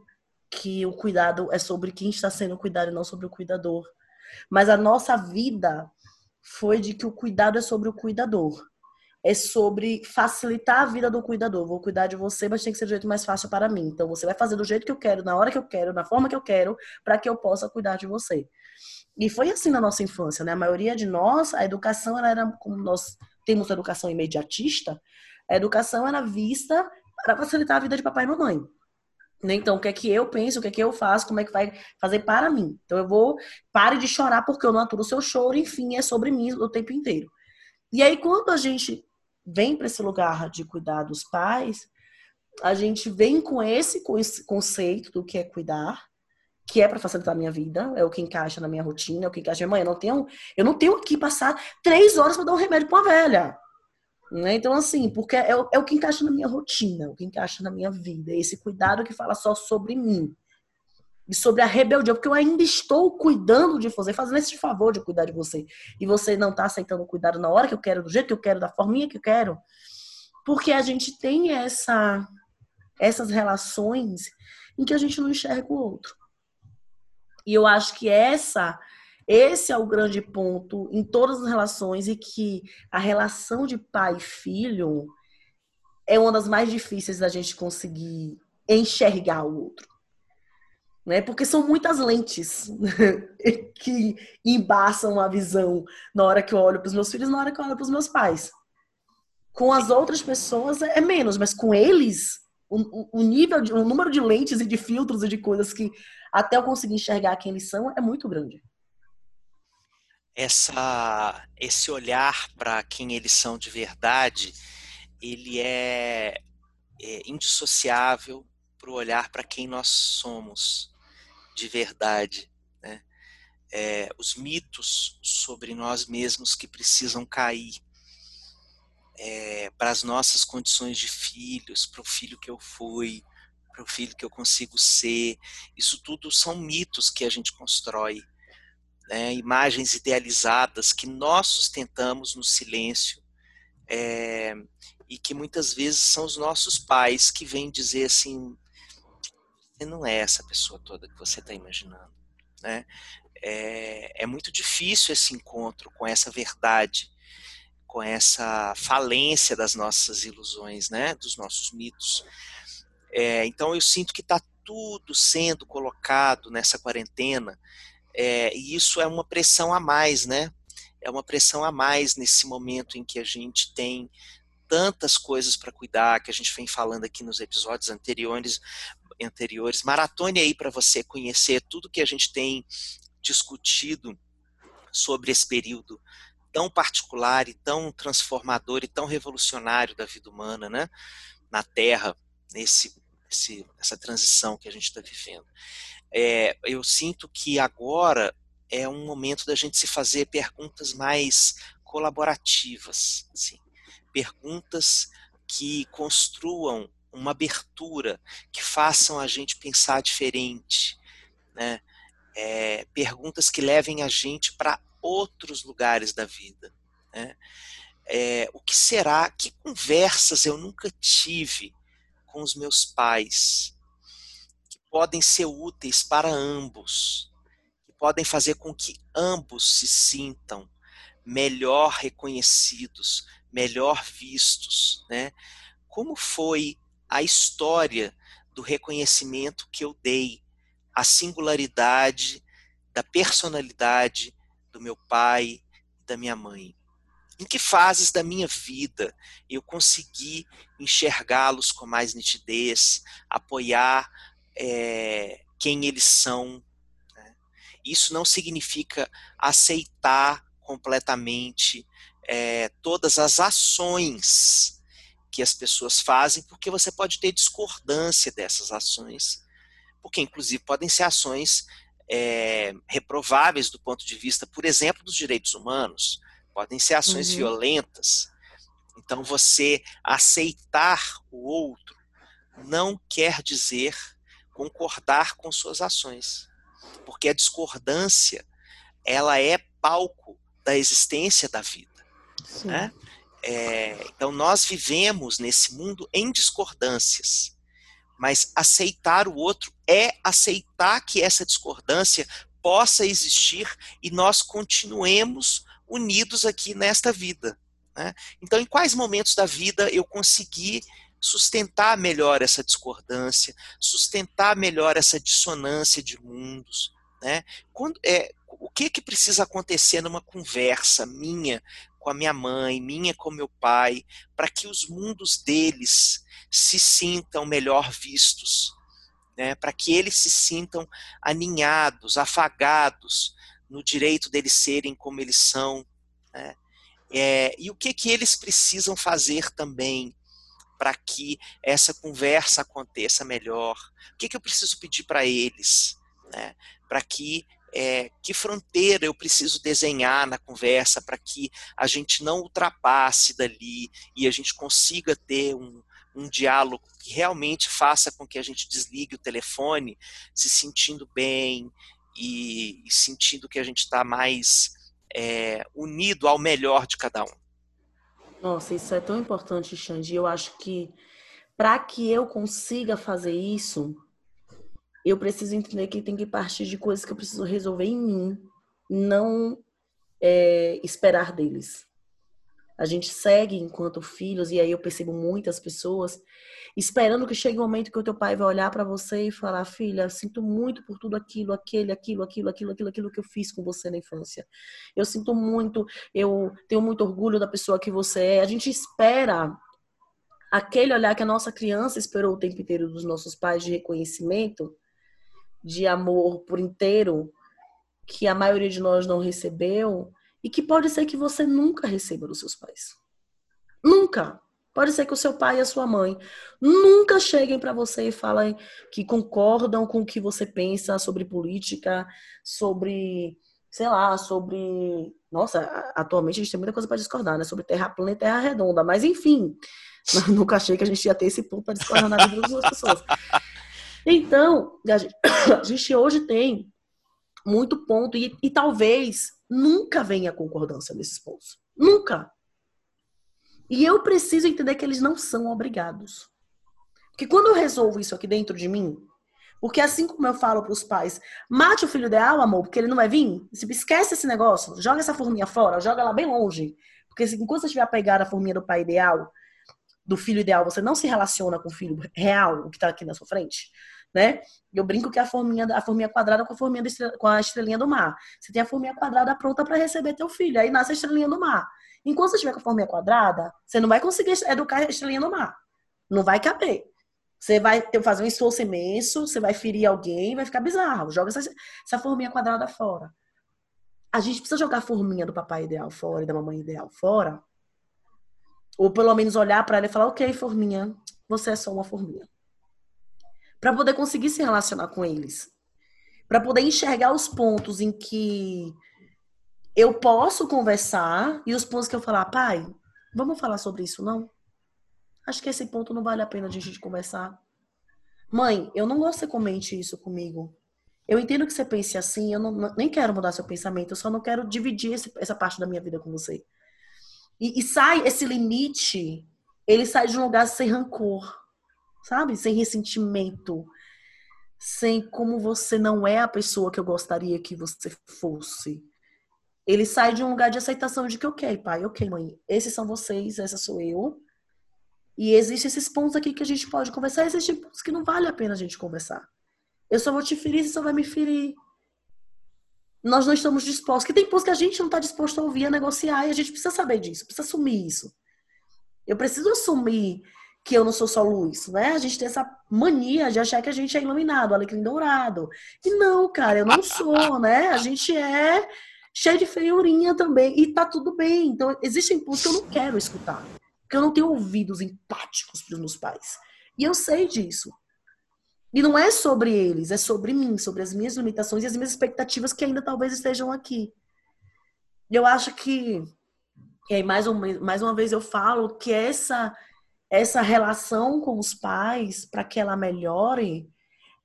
que o cuidado é sobre quem está sendo cuidado e não sobre o cuidador. Mas a nossa vida foi de que o cuidado é sobre o cuidador. É sobre facilitar a vida do cuidador. Vou cuidar de você, mas tem que ser do jeito mais fácil para mim. Então você vai fazer do jeito que eu quero, na hora que eu quero, na forma que eu quero, para que eu possa cuidar de você. E foi assim na nossa infância, né? A maioria de nós, a educação era como nós temos educação imediatista, a educação era vista para facilitar a vida de papai e mamãe. Né? Então, o que é que eu penso, o que é que eu faço, como é que vai fazer para mim. Então, eu vou, pare de chorar porque eu não aturo o seu choro, enfim, é sobre mim o tempo inteiro. E aí, quando a gente vem para esse lugar de cuidar dos pais, a gente vem com esse conceito do que é cuidar, que é para facilitar a minha vida, é o que encaixa na minha rotina, é o que encaixa na minha mãe. Eu não tenho, eu não tenho que passar três horas para dar um remédio para uma velha. Né? Então, assim, porque é, é, o que encaixa na minha rotina, o que encaixa na minha vida. É esse cuidado que fala só sobre mim. E sobre a rebeldia, porque eu ainda estou cuidando de você, fazendo esse favor de cuidar de você. E você não está aceitando o cuidado na hora que eu quero, do jeito que eu quero, da forminha que eu quero. Porque a gente tem essa, essas relações em que a gente não enxerga o outro. E eu acho que essa esse é o grande ponto em todas as relações e que a relação de pai e filho é uma das mais difíceis da gente conseguir enxergar o outro. Né? Porque são muitas lentes que embaçam a visão na hora que eu olho para os meus filhos, na hora que eu olho para os meus pais. Com as outras pessoas é menos, mas com eles, o, o nível, de, o número de lentes e de filtros e de coisas que até eu conseguir enxergar quem eles são é muito grande essa esse olhar para quem eles são de verdade, ele é, é indissociável para o olhar para quem nós somos de verdade. Né? É, os mitos sobre nós mesmos que precisam cair é, para as nossas condições de filhos, para o filho que eu fui, para o filho que eu consigo ser. Isso tudo são mitos que a gente constrói né, imagens idealizadas que nós sustentamos no silêncio é, e que muitas vezes são os nossos pais que vêm dizer assim: você não é essa pessoa toda que você está imaginando. Né? É, é muito difícil esse encontro com essa verdade, com essa falência das nossas ilusões, né, dos nossos mitos. É, então eu sinto que está tudo sendo colocado nessa quarentena é, e isso é uma pressão a mais, né? É uma pressão a mais nesse momento em que a gente tem tantas coisas para cuidar, que a gente vem falando aqui nos episódios anteriores, anteriores. Maratone aí para você conhecer tudo que a gente tem discutido sobre esse período tão particular e tão transformador e tão revolucionário da vida humana, né? Na Terra, nesse, esse, essa transição que a gente está vivendo é, eu sinto que agora é um momento da gente se fazer perguntas mais colaborativas, assim, perguntas que construam uma abertura, que façam a gente pensar diferente, né? É, perguntas que levem a gente para outros lugares da vida. Né? É, o que será? Que conversas eu nunca tive com os meus pais? Podem ser úteis para ambos, que podem fazer com que ambos se sintam melhor reconhecidos, melhor vistos, né? Como foi a história do reconhecimento que eu dei à singularidade da personalidade do meu pai e da minha mãe? Em que fases da minha vida eu consegui enxergá-los com mais nitidez, apoiar é, quem eles são. Né? Isso não significa aceitar completamente é, todas as ações que as pessoas fazem, porque você pode ter discordância dessas ações, porque inclusive podem ser ações é, reprováveis do ponto de vista, por exemplo, dos direitos humanos, podem ser ações uhum. violentas. Então, você aceitar o outro não quer dizer concordar com suas ações. Porque a discordância, ela é palco da existência da vida. Né? É, então, nós vivemos nesse mundo em discordâncias, mas aceitar o outro é aceitar que essa discordância possa existir e nós continuemos unidos aqui nesta vida. Né? Então, em quais momentos da vida eu consegui sustentar melhor essa discordância, sustentar melhor essa dissonância de mundos, né? Quando, é, o que que precisa acontecer numa conversa minha com a minha mãe, minha com meu pai, para que os mundos deles se sintam melhor vistos, né? Para que eles se sintam aninhados, afagados no direito deles serem como eles são, né? É, e o que que eles precisam fazer também para que essa conversa aconteça melhor? O que, que eu preciso pedir para eles? Né? Para que é, que fronteira eu preciso desenhar na conversa para que a gente não ultrapasse dali e a gente consiga ter um, um diálogo que realmente faça com que a gente desligue o telefone se sentindo bem e, e sentindo que a gente está mais é, unido ao melhor de cada um. Nossa, isso é tão importante, Xande. Eu acho que para que eu consiga fazer isso, eu preciso entender que tem que partir de coisas que eu preciso resolver em mim, não é, esperar deles. A gente segue enquanto filhos, e aí eu percebo muitas pessoas esperando que chegue um momento que o teu pai vai olhar para você e falar: "Filha, sinto muito por tudo aquilo, aquele, aquilo, aquilo, aquilo, aquilo, aquilo que eu fiz com você na infância. Eu sinto muito, eu tenho muito orgulho da pessoa que você é". A gente espera aquele olhar que a nossa criança esperou o tempo inteiro dos nossos pais de reconhecimento, de amor por inteiro, que a maioria de nós não recebeu e que pode ser que você nunca receba dos seus pais. Nunca. Pode ser que o seu pai e a sua mãe nunca cheguem para você e falem que concordam com o que você pensa sobre política, sobre, sei lá, sobre. Nossa, atualmente a gente tem muita coisa para discordar, né? Sobre terra plana e terra redonda. Mas, enfim, nunca achei que a gente ia ter esse ponto para discordar na vida das pessoas. Então, a gente, a gente hoje tem muito ponto, e, e talvez nunca venha concordância nesses pontos. Nunca. E eu preciso entender que eles não são obrigados. Porque quando eu resolvo isso aqui dentro de mim, porque assim como eu falo para os pais, mate o filho ideal, amor, porque ele não vai vir, esquece esse negócio, joga essa forminha fora, joga ela bem longe. Porque enquanto você estiver apegado à forminha do pai ideal, do filho ideal, você não se relaciona com o filho real, o que está aqui na sua frente, né? Eu brinco que a forminha, a forminha quadrada com a forminha estrela, com a estrelinha do mar. Você tem a forminha quadrada pronta para receber teu filho, aí nasce a estrelinha do mar. Enquanto você estiver com a forminha quadrada, você não vai conseguir educar a estrelinha no mar. Não vai caber. Você vai ter, fazer um esforço imenso, você vai ferir alguém, vai ficar bizarro. Joga essa, essa forminha quadrada fora. A gente precisa jogar a forminha do papai ideal fora e da mamãe ideal fora. Ou pelo menos olhar para ela e falar: Ok, forminha, você é só uma forminha. Para poder conseguir se relacionar com eles. Para poder enxergar os pontos em que eu posso conversar e os pontos que eu falar, pai, vamos falar sobre isso, não? Acho que esse ponto não vale a pena a gente conversar. Mãe, eu não gosto que você comente isso comigo. Eu entendo que você pense assim, eu não, nem quero mudar seu pensamento, eu só não quero dividir esse, essa parte da minha vida com você. E, e, sai esse limite, ele sai de um lugar sem rancor, sabe? Sem ressentimento, sem como você não é a pessoa que eu gostaria que você fosse. Ele sai de um lugar de aceitação de que, ok, pai, ok, mãe, esses são vocês, essa sou eu. E existem esses pontos aqui que a gente pode conversar, existem pontos que não vale a pena a gente conversar. Eu só vou te ferir, você só vai me ferir. Nós não estamos dispostos. Que tem pontos que a gente não está disposto a ouvir, a negociar, e a gente precisa saber disso, precisa assumir isso. Eu preciso assumir que eu não sou só luz, né? A gente tem essa mania de achar que a gente é iluminado, alecrim dourado. E não, cara, eu não sou, né? A gente é cheio de feiurinha também. E tá tudo bem. Então, existem pontos que eu não quero escutar. Porque eu não tenho ouvidos empáticos para os meus pais. E eu sei disso. E não é sobre eles, é sobre mim, sobre as minhas limitações e as minhas expectativas que ainda talvez estejam aqui. Eu acho que, e aí mais, um, mais uma vez eu falo que essa, essa relação com os pais, para que ela melhore,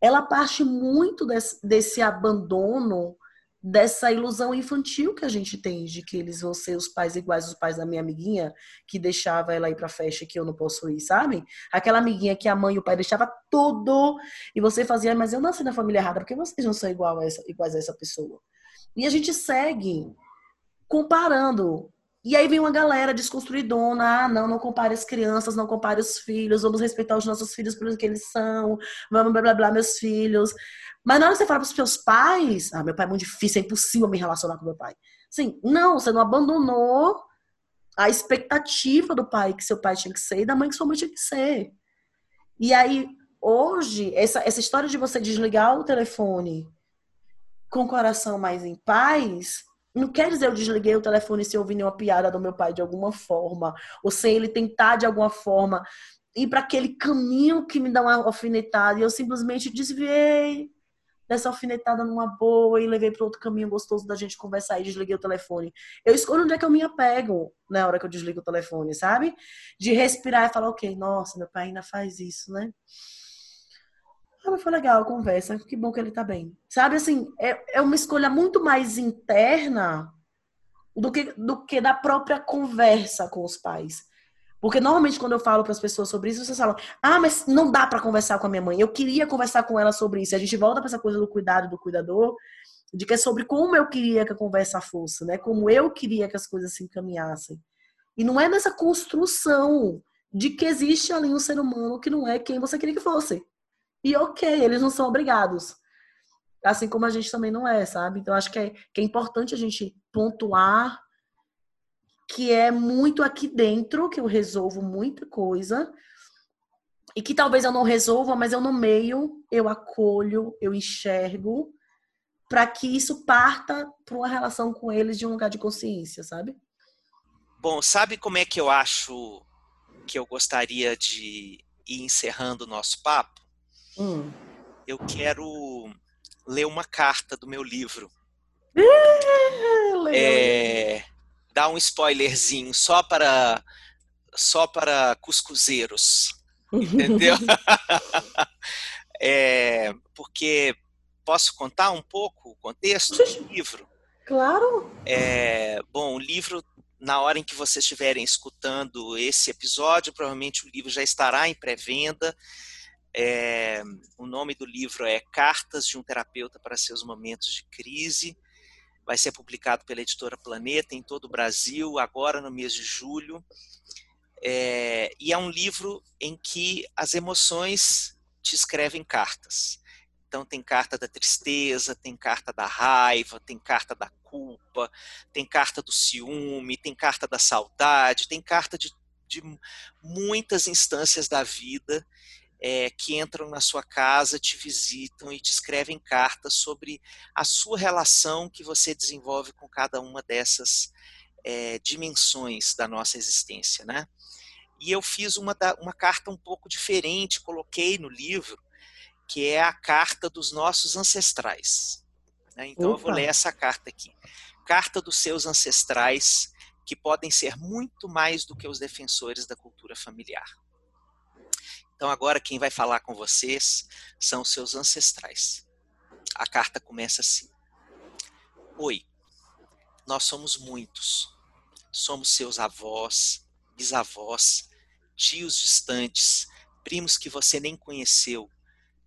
ela parte muito desse, desse abandono dessa ilusão infantil que a gente tem de que eles vão ser os pais iguais aos pais da minha amiguinha que deixava ela ir pra festa que eu não posso ir, sabe? Aquela amiguinha que a mãe e o pai deixava tudo e você fazia, mas eu nasci na família errada porque vocês não são igual a essa, iguais a essa pessoa. E a gente segue comparando. E aí vem uma galera desconstruidona, ah, não, não compare as crianças, não compare os filhos, vamos respeitar os nossos filhos pelo que eles são, vamos blá blá blá, meus filhos. Mas na hora que você fala para os seus pais, ah, meu pai é muito difícil, é impossível me relacionar com meu pai. Sim, não, você não abandonou a expectativa do pai que seu pai tinha que ser e da mãe que sua mãe tinha que ser. E aí, hoje, essa, essa história de você desligar o telefone com o coração mais em paz, não quer dizer eu desliguei o telefone se eu ouvir uma piada do meu pai de alguma forma, ou sem ele tentar de alguma forma ir para aquele caminho que me dá uma alfinetada e eu simplesmente desviei dessa alfinetada numa boa e levei para outro caminho gostoso da gente conversar e desliguei o telefone. Eu escolho onde é que eu me apego na hora que eu desligo o telefone, sabe? De respirar e falar, ok, nossa, meu pai ainda faz isso, né? Ah, mas foi legal a conversa, que bom que ele tá bem. Sabe, assim, é, é uma escolha muito mais interna do que, do que da própria conversa com os pais. Porque normalmente quando eu falo para as pessoas sobre isso, vocês falam: "Ah, mas não dá para conversar com a minha mãe. Eu queria conversar com ela sobre isso". E a gente volta para essa coisa do cuidado do cuidador, de que é sobre como eu queria que a conversa fosse, né? Como eu queria que as coisas se encaminhassem. E não é nessa construção de que existe ali um ser humano que não é quem você queria que fosse. E OK, eles não são obrigados. Assim como a gente também não é, sabe? Então acho que é, que é importante a gente pontuar que é muito aqui dentro, que eu resolvo muita coisa, e que talvez eu não resolva, mas eu no meio, eu acolho, eu enxergo, para que isso parta para uma relação com eles de um lugar de consciência, sabe? Bom, sabe como é que eu acho que eu gostaria de ir encerrando o nosso papo? Hum. Eu quero ler uma carta do meu livro. é, dar um spoilerzinho só para só para cuscuzeiros, entendeu? é, porque posso contar um pouco o contexto do livro? Claro. É, bom, o livro na hora em que vocês estiverem escutando esse episódio, provavelmente o livro já estará em pré-venda. É, o nome do livro é Cartas de um Terapeuta para Seus Momentos de Crise vai ser publicado pela editora Planeta em todo o Brasil, agora no mês de julho. É, e é um livro em que as emoções te escrevem cartas. Então, tem carta da tristeza, tem carta da raiva, tem carta da culpa, tem carta do ciúme, tem carta da saudade, tem carta de, de muitas instâncias da vida é, que entram na sua casa, te visitam e te escrevem cartas sobre a sua relação que você desenvolve com cada uma dessas é, dimensões da nossa existência, né? E eu fiz uma, uma carta um pouco diferente, coloquei no livro, que é a carta dos nossos ancestrais. Né? Então Opa. eu vou ler essa carta aqui. Carta dos seus ancestrais, que podem ser muito mais do que os defensores da cultura familiar. Então agora quem vai falar com vocês são os seus ancestrais. A carta começa assim: Oi, nós somos muitos. Somos seus avós, bisavós, tios distantes, primos que você nem conheceu,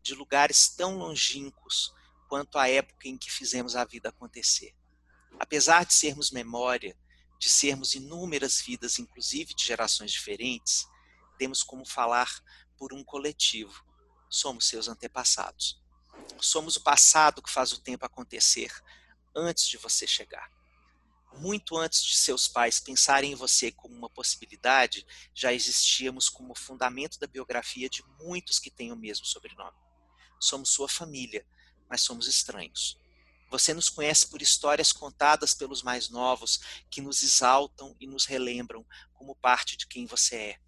de lugares tão longínquos quanto a época em que fizemos a vida acontecer. Apesar de sermos memória, de sermos inúmeras vidas, inclusive de gerações diferentes, temos como falar por um coletivo. Somos seus antepassados. Somos o passado que faz o tempo acontecer antes de você chegar. Muito antes de seus pais pensarem em você como uma possibilidade, já existíamos como fundamento da biografia de muitos que têm o mesmo sobrenome. Somos sua família, mas somos estranhos. Você nos conhece por histórias contadas pelos mais novos que nos exaltam e nos relembram como parte de quem você é.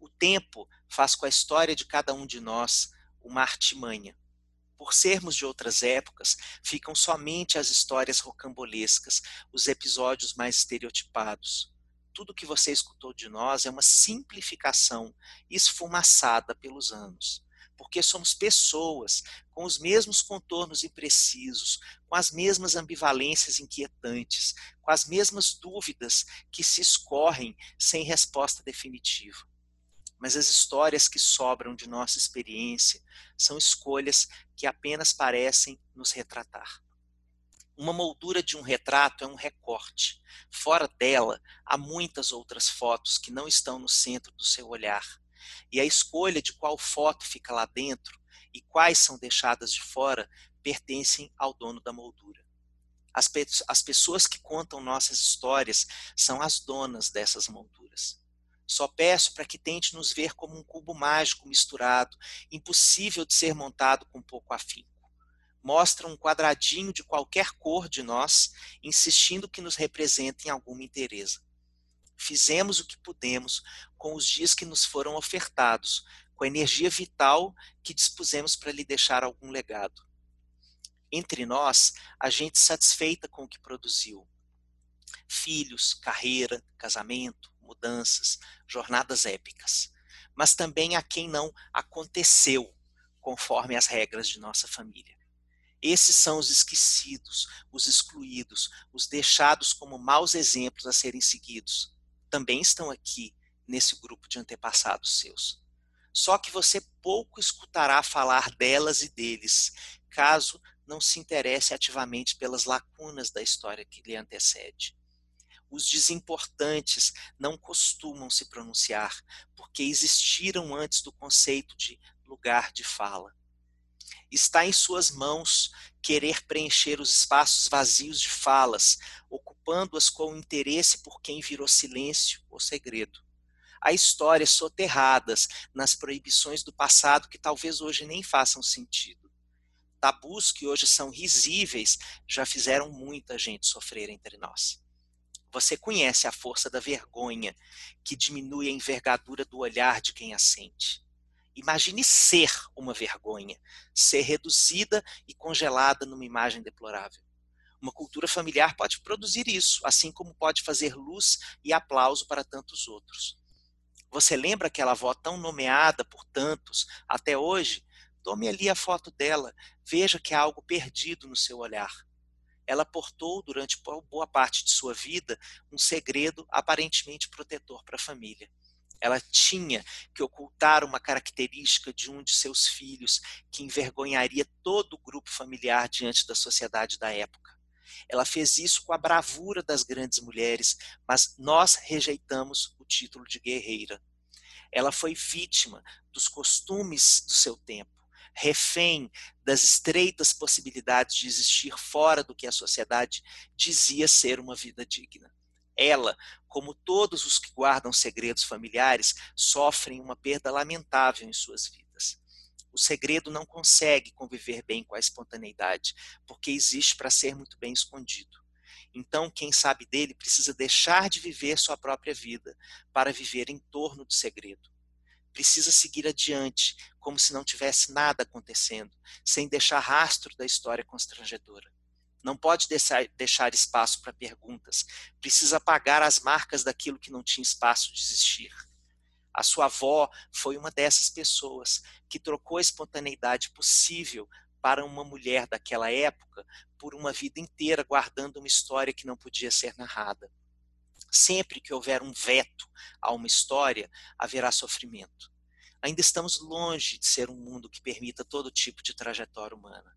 O tempo faz com a história de cada um de nós uma artimanha. Por sermos de outras épocas, ficam somente as histórias rocambolescas, os episódios mais estereotipados. Tudo que você escutou de nós é uma simplificação esfumaçada pelos anos, porque somos pessoas com os mesmos contornos imprecisos, com as mesmas ambivalências inquietantes, com as mesmas dúvidas que se escorrem sem resposta definitiva. Mas as histórias que sobram de nossa experiência são escolhas que apenas parecem nos retratar. Uma moldura de um retrato é um recorte. Fora dela, há muitas outras fotos que não estão no centro do seu olhar. E a escolha de qual foto fica lá dentro e quais são deixadas de fora pertencem ao dono da moldura. As, pe as pessoas que contam nossas histórias são as donas dessas molduras. Só peço para que tente nos ver como um cubo mágico misturado, impossível de ser montado com pouco afinco mostra um quadradinho de qualquer cor de nós, insistindo que nos representem alguma interesa. Fizemos o que pudemos com os dias que nos foram ofertados, com a energia vital que dispusemos para lhe deixar algum legado. Entre nós, a gente satisfeita com o que produziu. Filhos, carreira, casamento, mudanças, jornadas épicas. Mas também a quem não aconteceu conforme as regras de nossa família. Esses são os esquecidos, os excluídos, os deixados como maus exemplos a serem seguidos. Também estão aqui nesse grupo de antepassados seus. Só que você pouco escutará falar delas e deles, caso não se interesse ativamente pelas lacunas da história que lhe antecede. Os desimportantes não costumam se pronunciar, porque existiram antes do conceito de lugar de fala. Está em suas mãos querer preencher os espaços vazios de falas, ocupando-as com interesse por quem virou silêncio ou segredo. Há histórias soterradas nas proibições do passado que talvez hoje nem façam sentido. Tabus que hoje são risíveis já fizeram muita gente sofrer entre nós. Você conhece a força da vergonha, que diminui a envergadura do olhar de quem a sente. Imagine ser uma vergonha, ser reduzida e congelada numa imagem deplorável. Uma cultura familiar pode produzir isso, assim como pode fazer luz e aplauso para tantos outros. Você lembra aquela avó tão nomeada por tantos até hoje? Tome ali a foto dela, veja que há algo perdido no seu olhar. Ela portou durante boa parte de sua vida um segredo aparentemente protetor para a família. Ela tinha que ocultar uma característica de um de seus filhos que envergonharia todo o grupo familiar diante da sociedade da época. Ela fez isso com a bravura das grandes mulheres, mas nós rejeitamos o título de guerreira. Ela foi vítima dos costumes do seu tempo, refém das estreitas possibilidades de existir fora do que a sociedade dizia ser uma vida digna. Ela, como todos os que guardam segredos familiares, sofrem uma perda lamentável em suas vidas. O segredo não consegue conviver bem com a espontaneidade, porque existe para ser muito bem escondido. Então, quem sabe dele precisa deixar de viver sua própria vida para viver em torno do segredo. Precisa seguir adiante, como se não tivesse nada acontecendo, sem deixar rastro da história constrangedora não pode deixar, espaço para perguntas, precisa apagar as marcas daquilo que não tinha espaço de existir. A sua avó foi uma dessas pessoas que trocou a espontaneidade possível para uma mulher daquela época por uma vida inteira guardando uma história que não podia ser narrada. Sempre que houver um veto a uma história, haverá sofrimento. Ainda estamos longe de ser um mundo que permita todo tipo de trajetória humana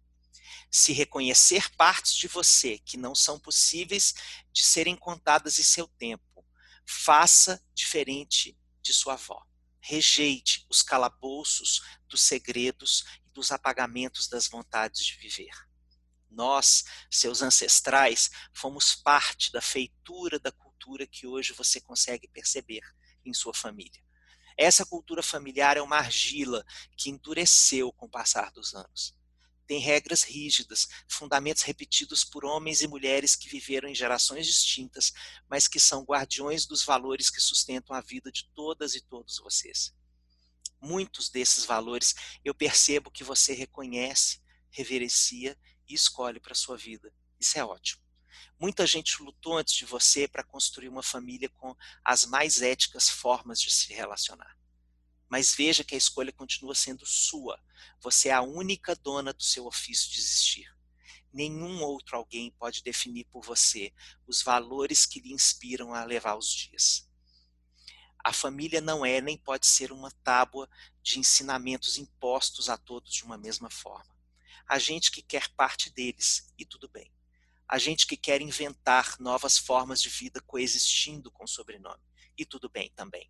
se reconhecer partes de você que não são possíveis de serem contadas em seu tempo, faça diferente de sua avó. Rejeite os calabouços dos segredos e dos apagamentos das vontades de viver. Nós, seus ancestrais, fomos parte da feitura da cultura que hoje você consegue perceber em sua família. Essa cultura familiar é uma argila que endureceu com o passar dos anos tem regras rígidas, fundamentos repetidos por homens e mulheres que viveram em gerações distintas, mas que são guardiões dos valores que sustentam a vida de todas e todos vocês. Muitos desses valores eu percebo que você reconhece, reverencia e escolhe para sua vida. Isso é ótimo. Muita gente lutou antes de você para construir uma família com as mais éticas formas de se relacionar. Mas veja que a escolha continua sendo sua. Você é a única dona do seu ofício de existir. Nenhum outro alguém pode definir por você os valores que lhe inspiram a levar os dias. A família não é nem pode ser uma tábua de ensinamentos impostos a todos de uma mesma forma. A gente que quer parte deles, e tudo bem. A gente que quer inventar novas formas de vida coexistindo com o sobrenome, e tudo bem também.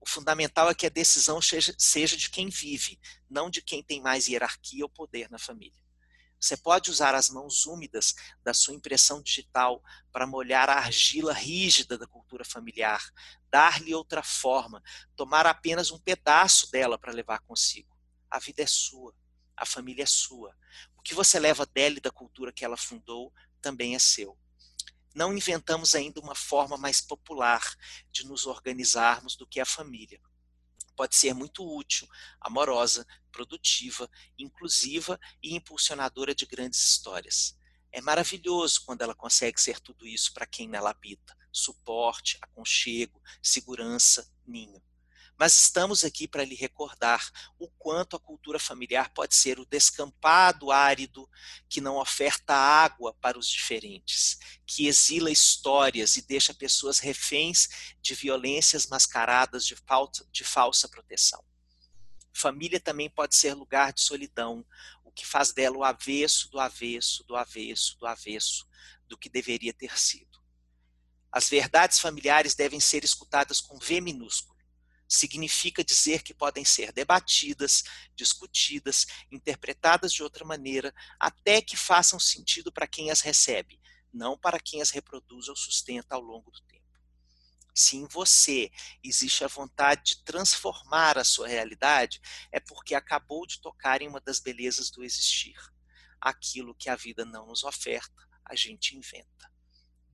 O fundamental é que a decisão seja de quem vive, não de quem tem mais hierarquia ou poder na família. Você pode usar as mãos úmidas da sua impressão digital para molhar a argila rígida da cultura familiar, dar-lhe outra forma, tomar apenas um pedaço dela para levar consigo. A vida é sua, a família é sua. O que você leva dela e da cultura que ela fundou também é seu não inventamos ainda uma forma mais popular de nos organizarmos do que a família. Pode ser muito útil, amorosa, produtiva, inclusiva e impulsionadora de grandes histórias. É maravilhoso quando ela consegue ser tudo isso para quem nela habita: suporte, aconchego, segurança, ninho. Mas estamos aqui para lhe recordar o quanto a cultura familiar pode ser o descampado árido que não oferta água para os diferentes, que exila histórias e deixa pessoas reféns de violências mascaradas de, falta, de falsa proteção. Família também pode ser lugar de solidão, o que faz dela o avesso do avesso, do avesso, do avesso do que deveria ter sido. As verdades familiares devem ser escutadas com V minúsculo significa dizer que podem ser debatidas, discutidas, interpretadas de outra maneira, até que façam sentido para quem as recebe, não para quem as reproduz ou sustenta ao longo do tempo. Se em você existe a vontade de transformar a sua realidade, é porque acabou de tocar em uma das belezas do existir. Aquilo que a vida não nos oferta, a gente inventa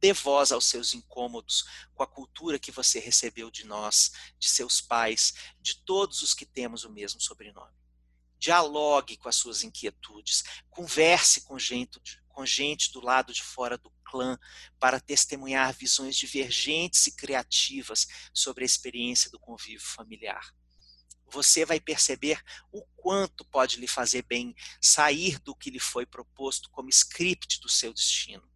dê voz aos seus incômodos com a cultura que você recebeu de nós, de seus pais, de todos os que temos o mesmo sobrenome. Dialogue com as suas inquietudes, converse com gente, com gente do lado de fora do clã para testemunhar visões divergentes e criativas sobre a experiência do convívio familiar. Você vai perceber o quanto pode lhe fazer bem sair do que lhe foi proposto como script do seu destino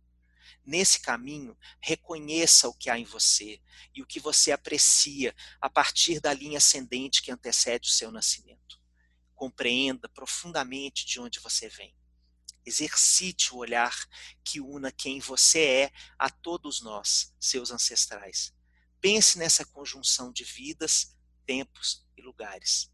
Nesse caminho, reconheça o que há em você e o que você aprecia a partir da linha ascendente que antecede o seu nascimento. Compreenda profundamente de onde você vem. Exercite o olhar que una quem você é a todos nós, seus ancestrais. Pense nessa conjunção de vidas, tempos e lugares.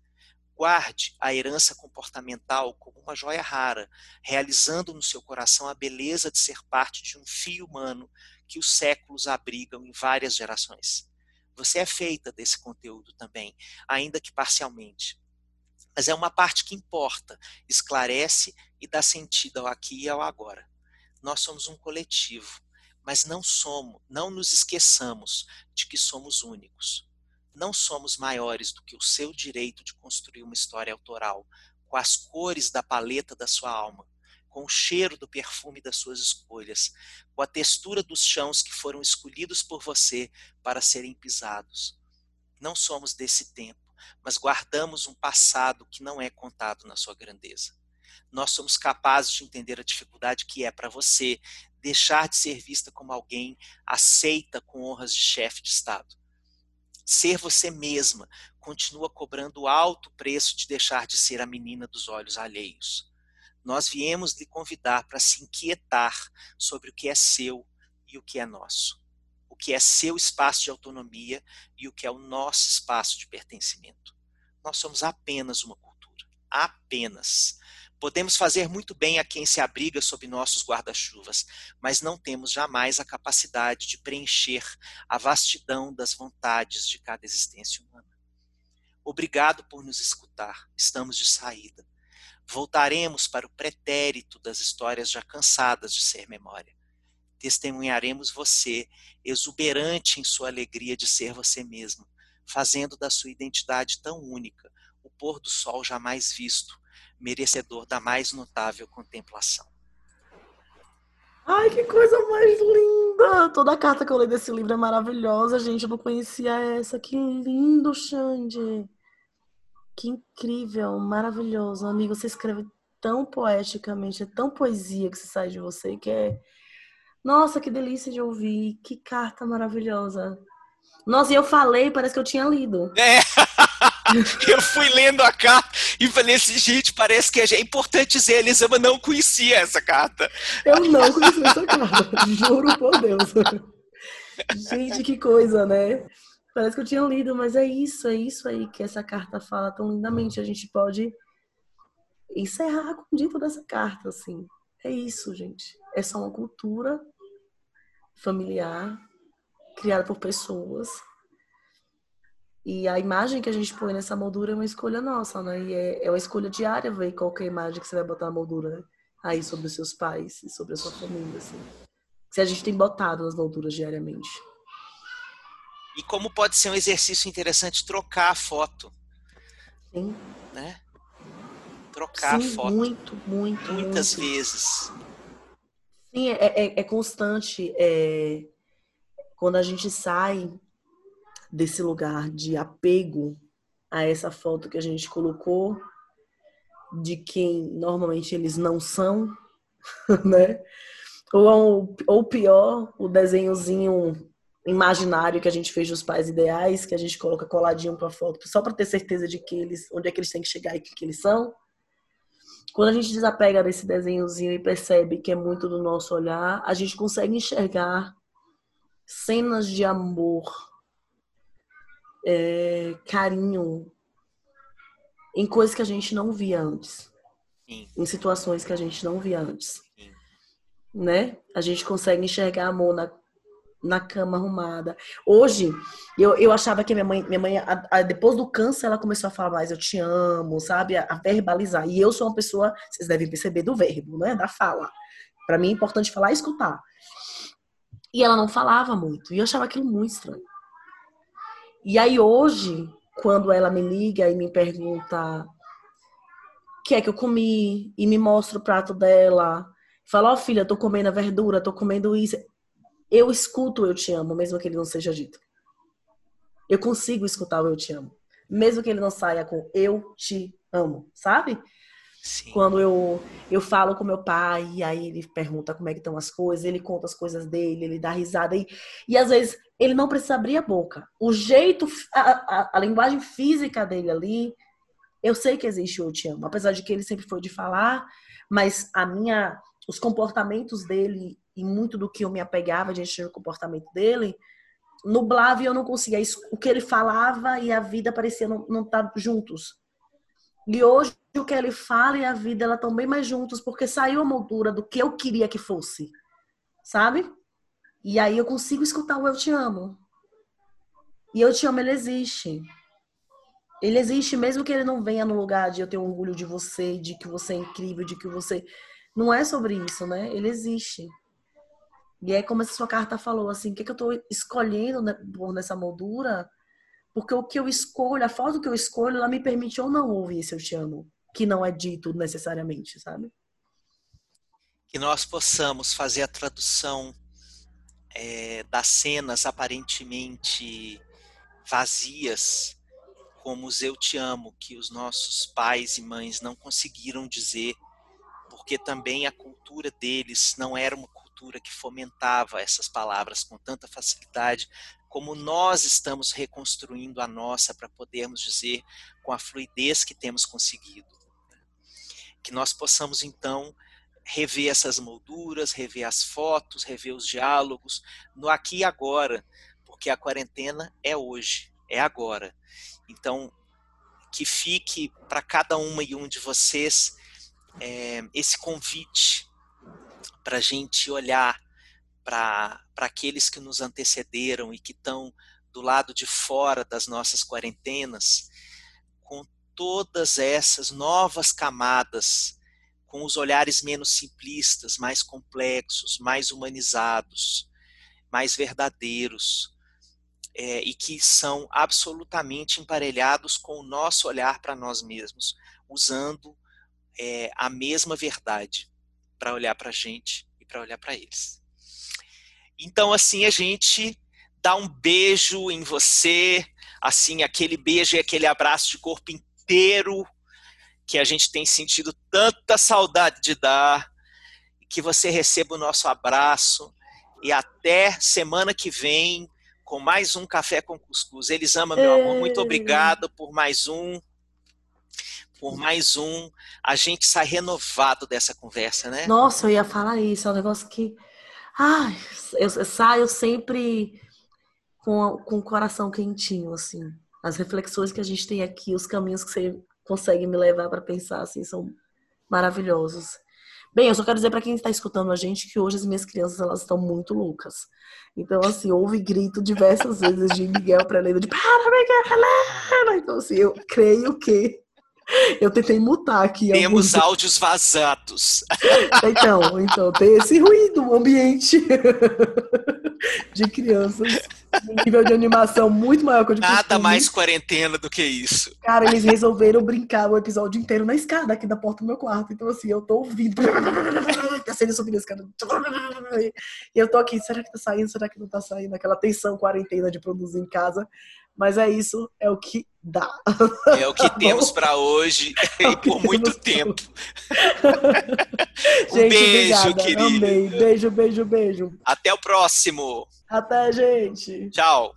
Guarde a herança comportamental como uma joia rara, realizando no seu coração a beleza de ser parte de um fio humano que os séculos abrigam em várias gerações. Você é feita desse conteúdo também, ainda que parcialmente. Mas é uma parte que importa, esclarece e dá sentido ao aqui e ao agora. Nós somos um coletivo, mas não somos, não nos esqueçamos de que somos únicos não somos maiores do que o seu direito de construir uma história autoral, com as cores da paleta da sua alma, com o cheiro do perfume das suas escolhas, com a textura dos chãos que foram escolhidos por você para serem pisados. Não somos desse tempo, mas guardamos um passado que não é contado na sua grandeza. Nós somos capazes de entender a dificuldade que é para você deixar de ser vista como alguém aceita com honras de chefe de Estado Ser você mesma continua cobrando alto preço de deixar de ser a menina dos olhos alheios. Nós viemos lhe convidar para se inquietar sobre o que é seu e o que é nosso. O que é seu espaço de autonomia e o que é o nosso espaço de pertencimento. Nós somos apenas uma cultura. Apenas. Podemos fazer muito bem a quem se abriga sob nossos guarda-chuvas, mas não temos jamais a capacidade de preencher a vastidão das vontades de cada existência humana. Obrigado por nos escutar, estamos de saída. Voltaremos para o pretérito das histórias já cansadas de ser memória. Testemunharemos você, exuberante em sua alegria de ser você mesmo, fazendo da sua identidade tão única o pôr do sol jamais visto merecedor da mais notável contemplação. Ai, que coisa mais linda! Toda a carta que eu li desse livro é maravilhosa, gente. Eu não conhecia essa. Que lindo, Xande. Que incrível, maravilhoso. Amigo, você escreve tão poeticamente, é tão poesia que se sai de você que é. Nossa, que delícia de ouvir. Que carta maravilhosa. Nossa, e eu falei, parece que eu tinha lido. É. eu fui lendo a carta e falei assim, gente, parece que é importante dizer, a Elisama não conhecia essa carta. Eu não conhecia essa carta, juro por Deus. Gente, que coisa, né? Parece que eu tinha lido, mas é isso, é isso aí que essa carta fala tão lindamente. A gente pode encerrar com o dito dessa carta, assim. É isso, gente. É só uma cultura familiar criada por pessoas. E a imagem que a gente põe nessa moldura é uma escolha nossa, né? E é, é uma escolha diária ver qual é a imagem que você vai botar na moldura aí sobre os seus pais e sobre a sua família, assim. Se a gente tem botado nas molduras diariamente. E como pode ser um exercício interessante trocar a foto. Sim. Né? Trocar Sim, a foto. Muito, muito. Muitas muito. vezes. Sim, é, é, é constante. É, quando a gente sai desse lugar de apego a essa foto que a gente colocou, de quem normalmente eles não são, né? Ou, ou pior, o desenhozinho imaginário que a gente fez dos pais ideais, que a gente coloca coladinho para foto, só para ter certeza de que eles, onde é que eles têm que chegar e o que, que eles são. Quando a gente desapega desse desenhozinho e percebe que é muito do nosso olhar, a gente consegue enxergar cenas de amor, é, carinho, em coisas que a gente não via antes. Sim. Em situações que a gente não via antes. Sim. Né? A gente consegue enxergar amor na, na cama arrumada. Hoje, eu, eu achava que minha mãe, minha mãe a, a, depois do câncer, ela começou a falar mais, eu te amo, sabe? A, a, verbalizar. E eu sou uma pessoa, vocês devem perceber, do verbo, né? Da fala. Para mim é importante falar e escutar. E ela não falava muito. E eu achava aquilo muito estranho. E aí hoje, quando ela me liga e me pergunta o que é que eu comi e me mostra o prato dela, fala, ó oh, filha, tô comendo a verdura, tô comendo isso. Eu escuto eu te amo, mesmo que ele não seja dito. Eu consigo escutar o eu te amo, mesmo que ele não saia com eu te amo, sabe? Sim. Quando eu, eu falo com meu pai, e aí ele pergunta como é que estão as coisas, ele conta as coisas dele, ele dá risada. E, e às vezes ele não precisa abrir a boca. O jeito, a, a, a linguagem física dele ali, eu sei que existe o eu te amo. Apesar de que ele sempre foi de falar, mas a minha, os comportamentos dele e muito do que eu me apegava diante do comportamento dele, nublava e eu não conseguia. O que ele falava e a vida parecia não, não estar tá juntos. E hoje o que ele fala e a vida ela estão bem mais juntos porque saiu a moldura do que eu queria que fosse, sabe? E aí eu consigo escutar o eu te amo. E eu te amo, ele existe. Ele existe mesmo que ele não venha no lugar de eu ter orgulho de você, de que você é incrível, de que você não é sobre isso, né? Ele existe. E é como essa sua carta falou assim, o que, que eu estou escolhendo né, nessa moldura? Porque o que eu escolho, a foto que eu escolho, ela me permite ou não ouvir esse eu te amo que não é dito necessariamente, sabe? Que nós possamos fazer a tradução é, das cenas aparentemente vazias, como os eu te amo, que os nossos pais e mães não conseguiram dizer, porque também a cultura deles não era uma cultura que fomentava essas palavras com tanta facilidade, como nós estamos reconstruindo a nossa para podermos dizer com a fluidez que temos conseguido que nós possamos então rever essas molduras, rever as fotos, rever os diálogos no aqui e agora, porque a quarentena é hoje, é agora. Então, que fique para cada uma e um de vocês é, esse convite para a gente olhar para aqueles que nos antecederam e que estão do lado de fora das nossas quarentenas, com todas essas novas camadas, com os olhares menos simplistas, mais complexos, mais humanizados, mais verdadeiros, é, e que são absolutamente emparelhados com o nosso olhar para nós mesmos, usando é, a mesma verdade para olhar para a gente e para olhar para eles. Então, assim, a gente dá um beijo em você, assim, aquele beijo e aquele abraço de corpo inteiro que a gente tem sentido tanta saudade de dar, que você receba o nosso abraço e até semana que vem com mais um café com cuscuz. Eles amam meu amor, muito obrigado por mais um por mais um. A gente sai renovado dessa conversa, né? Nossa, eu ia falar isso, é um negócio que. Ai, eu, eu saio sempre com, com o coração quentinho, assim. As reflexões que a gente tem aqui, os caminhos que você consegue me levar para pensar, assim, são maravilhosos. Bem, eu só quero dizer para quem está escutando a gente que hoje as minhas crianças elas estão muito loucas. Então, assim, houve grito diversas vezes de Miguel para Helena de para, Miguel, Helena! Então, assim, eu creio que eu tentei mutar aqui. Temos alguns... áudios vazados. Então, então, tem esse ruído ambiente de crianças. Um nível de animação muito maior que o de Nada costume. mais quarentena do que isso. Cara, eles resolveram brincar o episódio inteiro na escada aqui da porta do meu quarto. Então, assim, eu tô ouvindo. Descendo subindo a escada. E eu tô aqui, será que tá saindo? Será que não tá saindo? Aquela tensão quarentena de produzir em casa. Mas é isso, é o que dá. É o que temos para hoje é e por muito tempo. um gente, beijo, obrigada. querido. Amei. Beijo, beijo, beijo. Até o próximo. Até, gente. Tchau.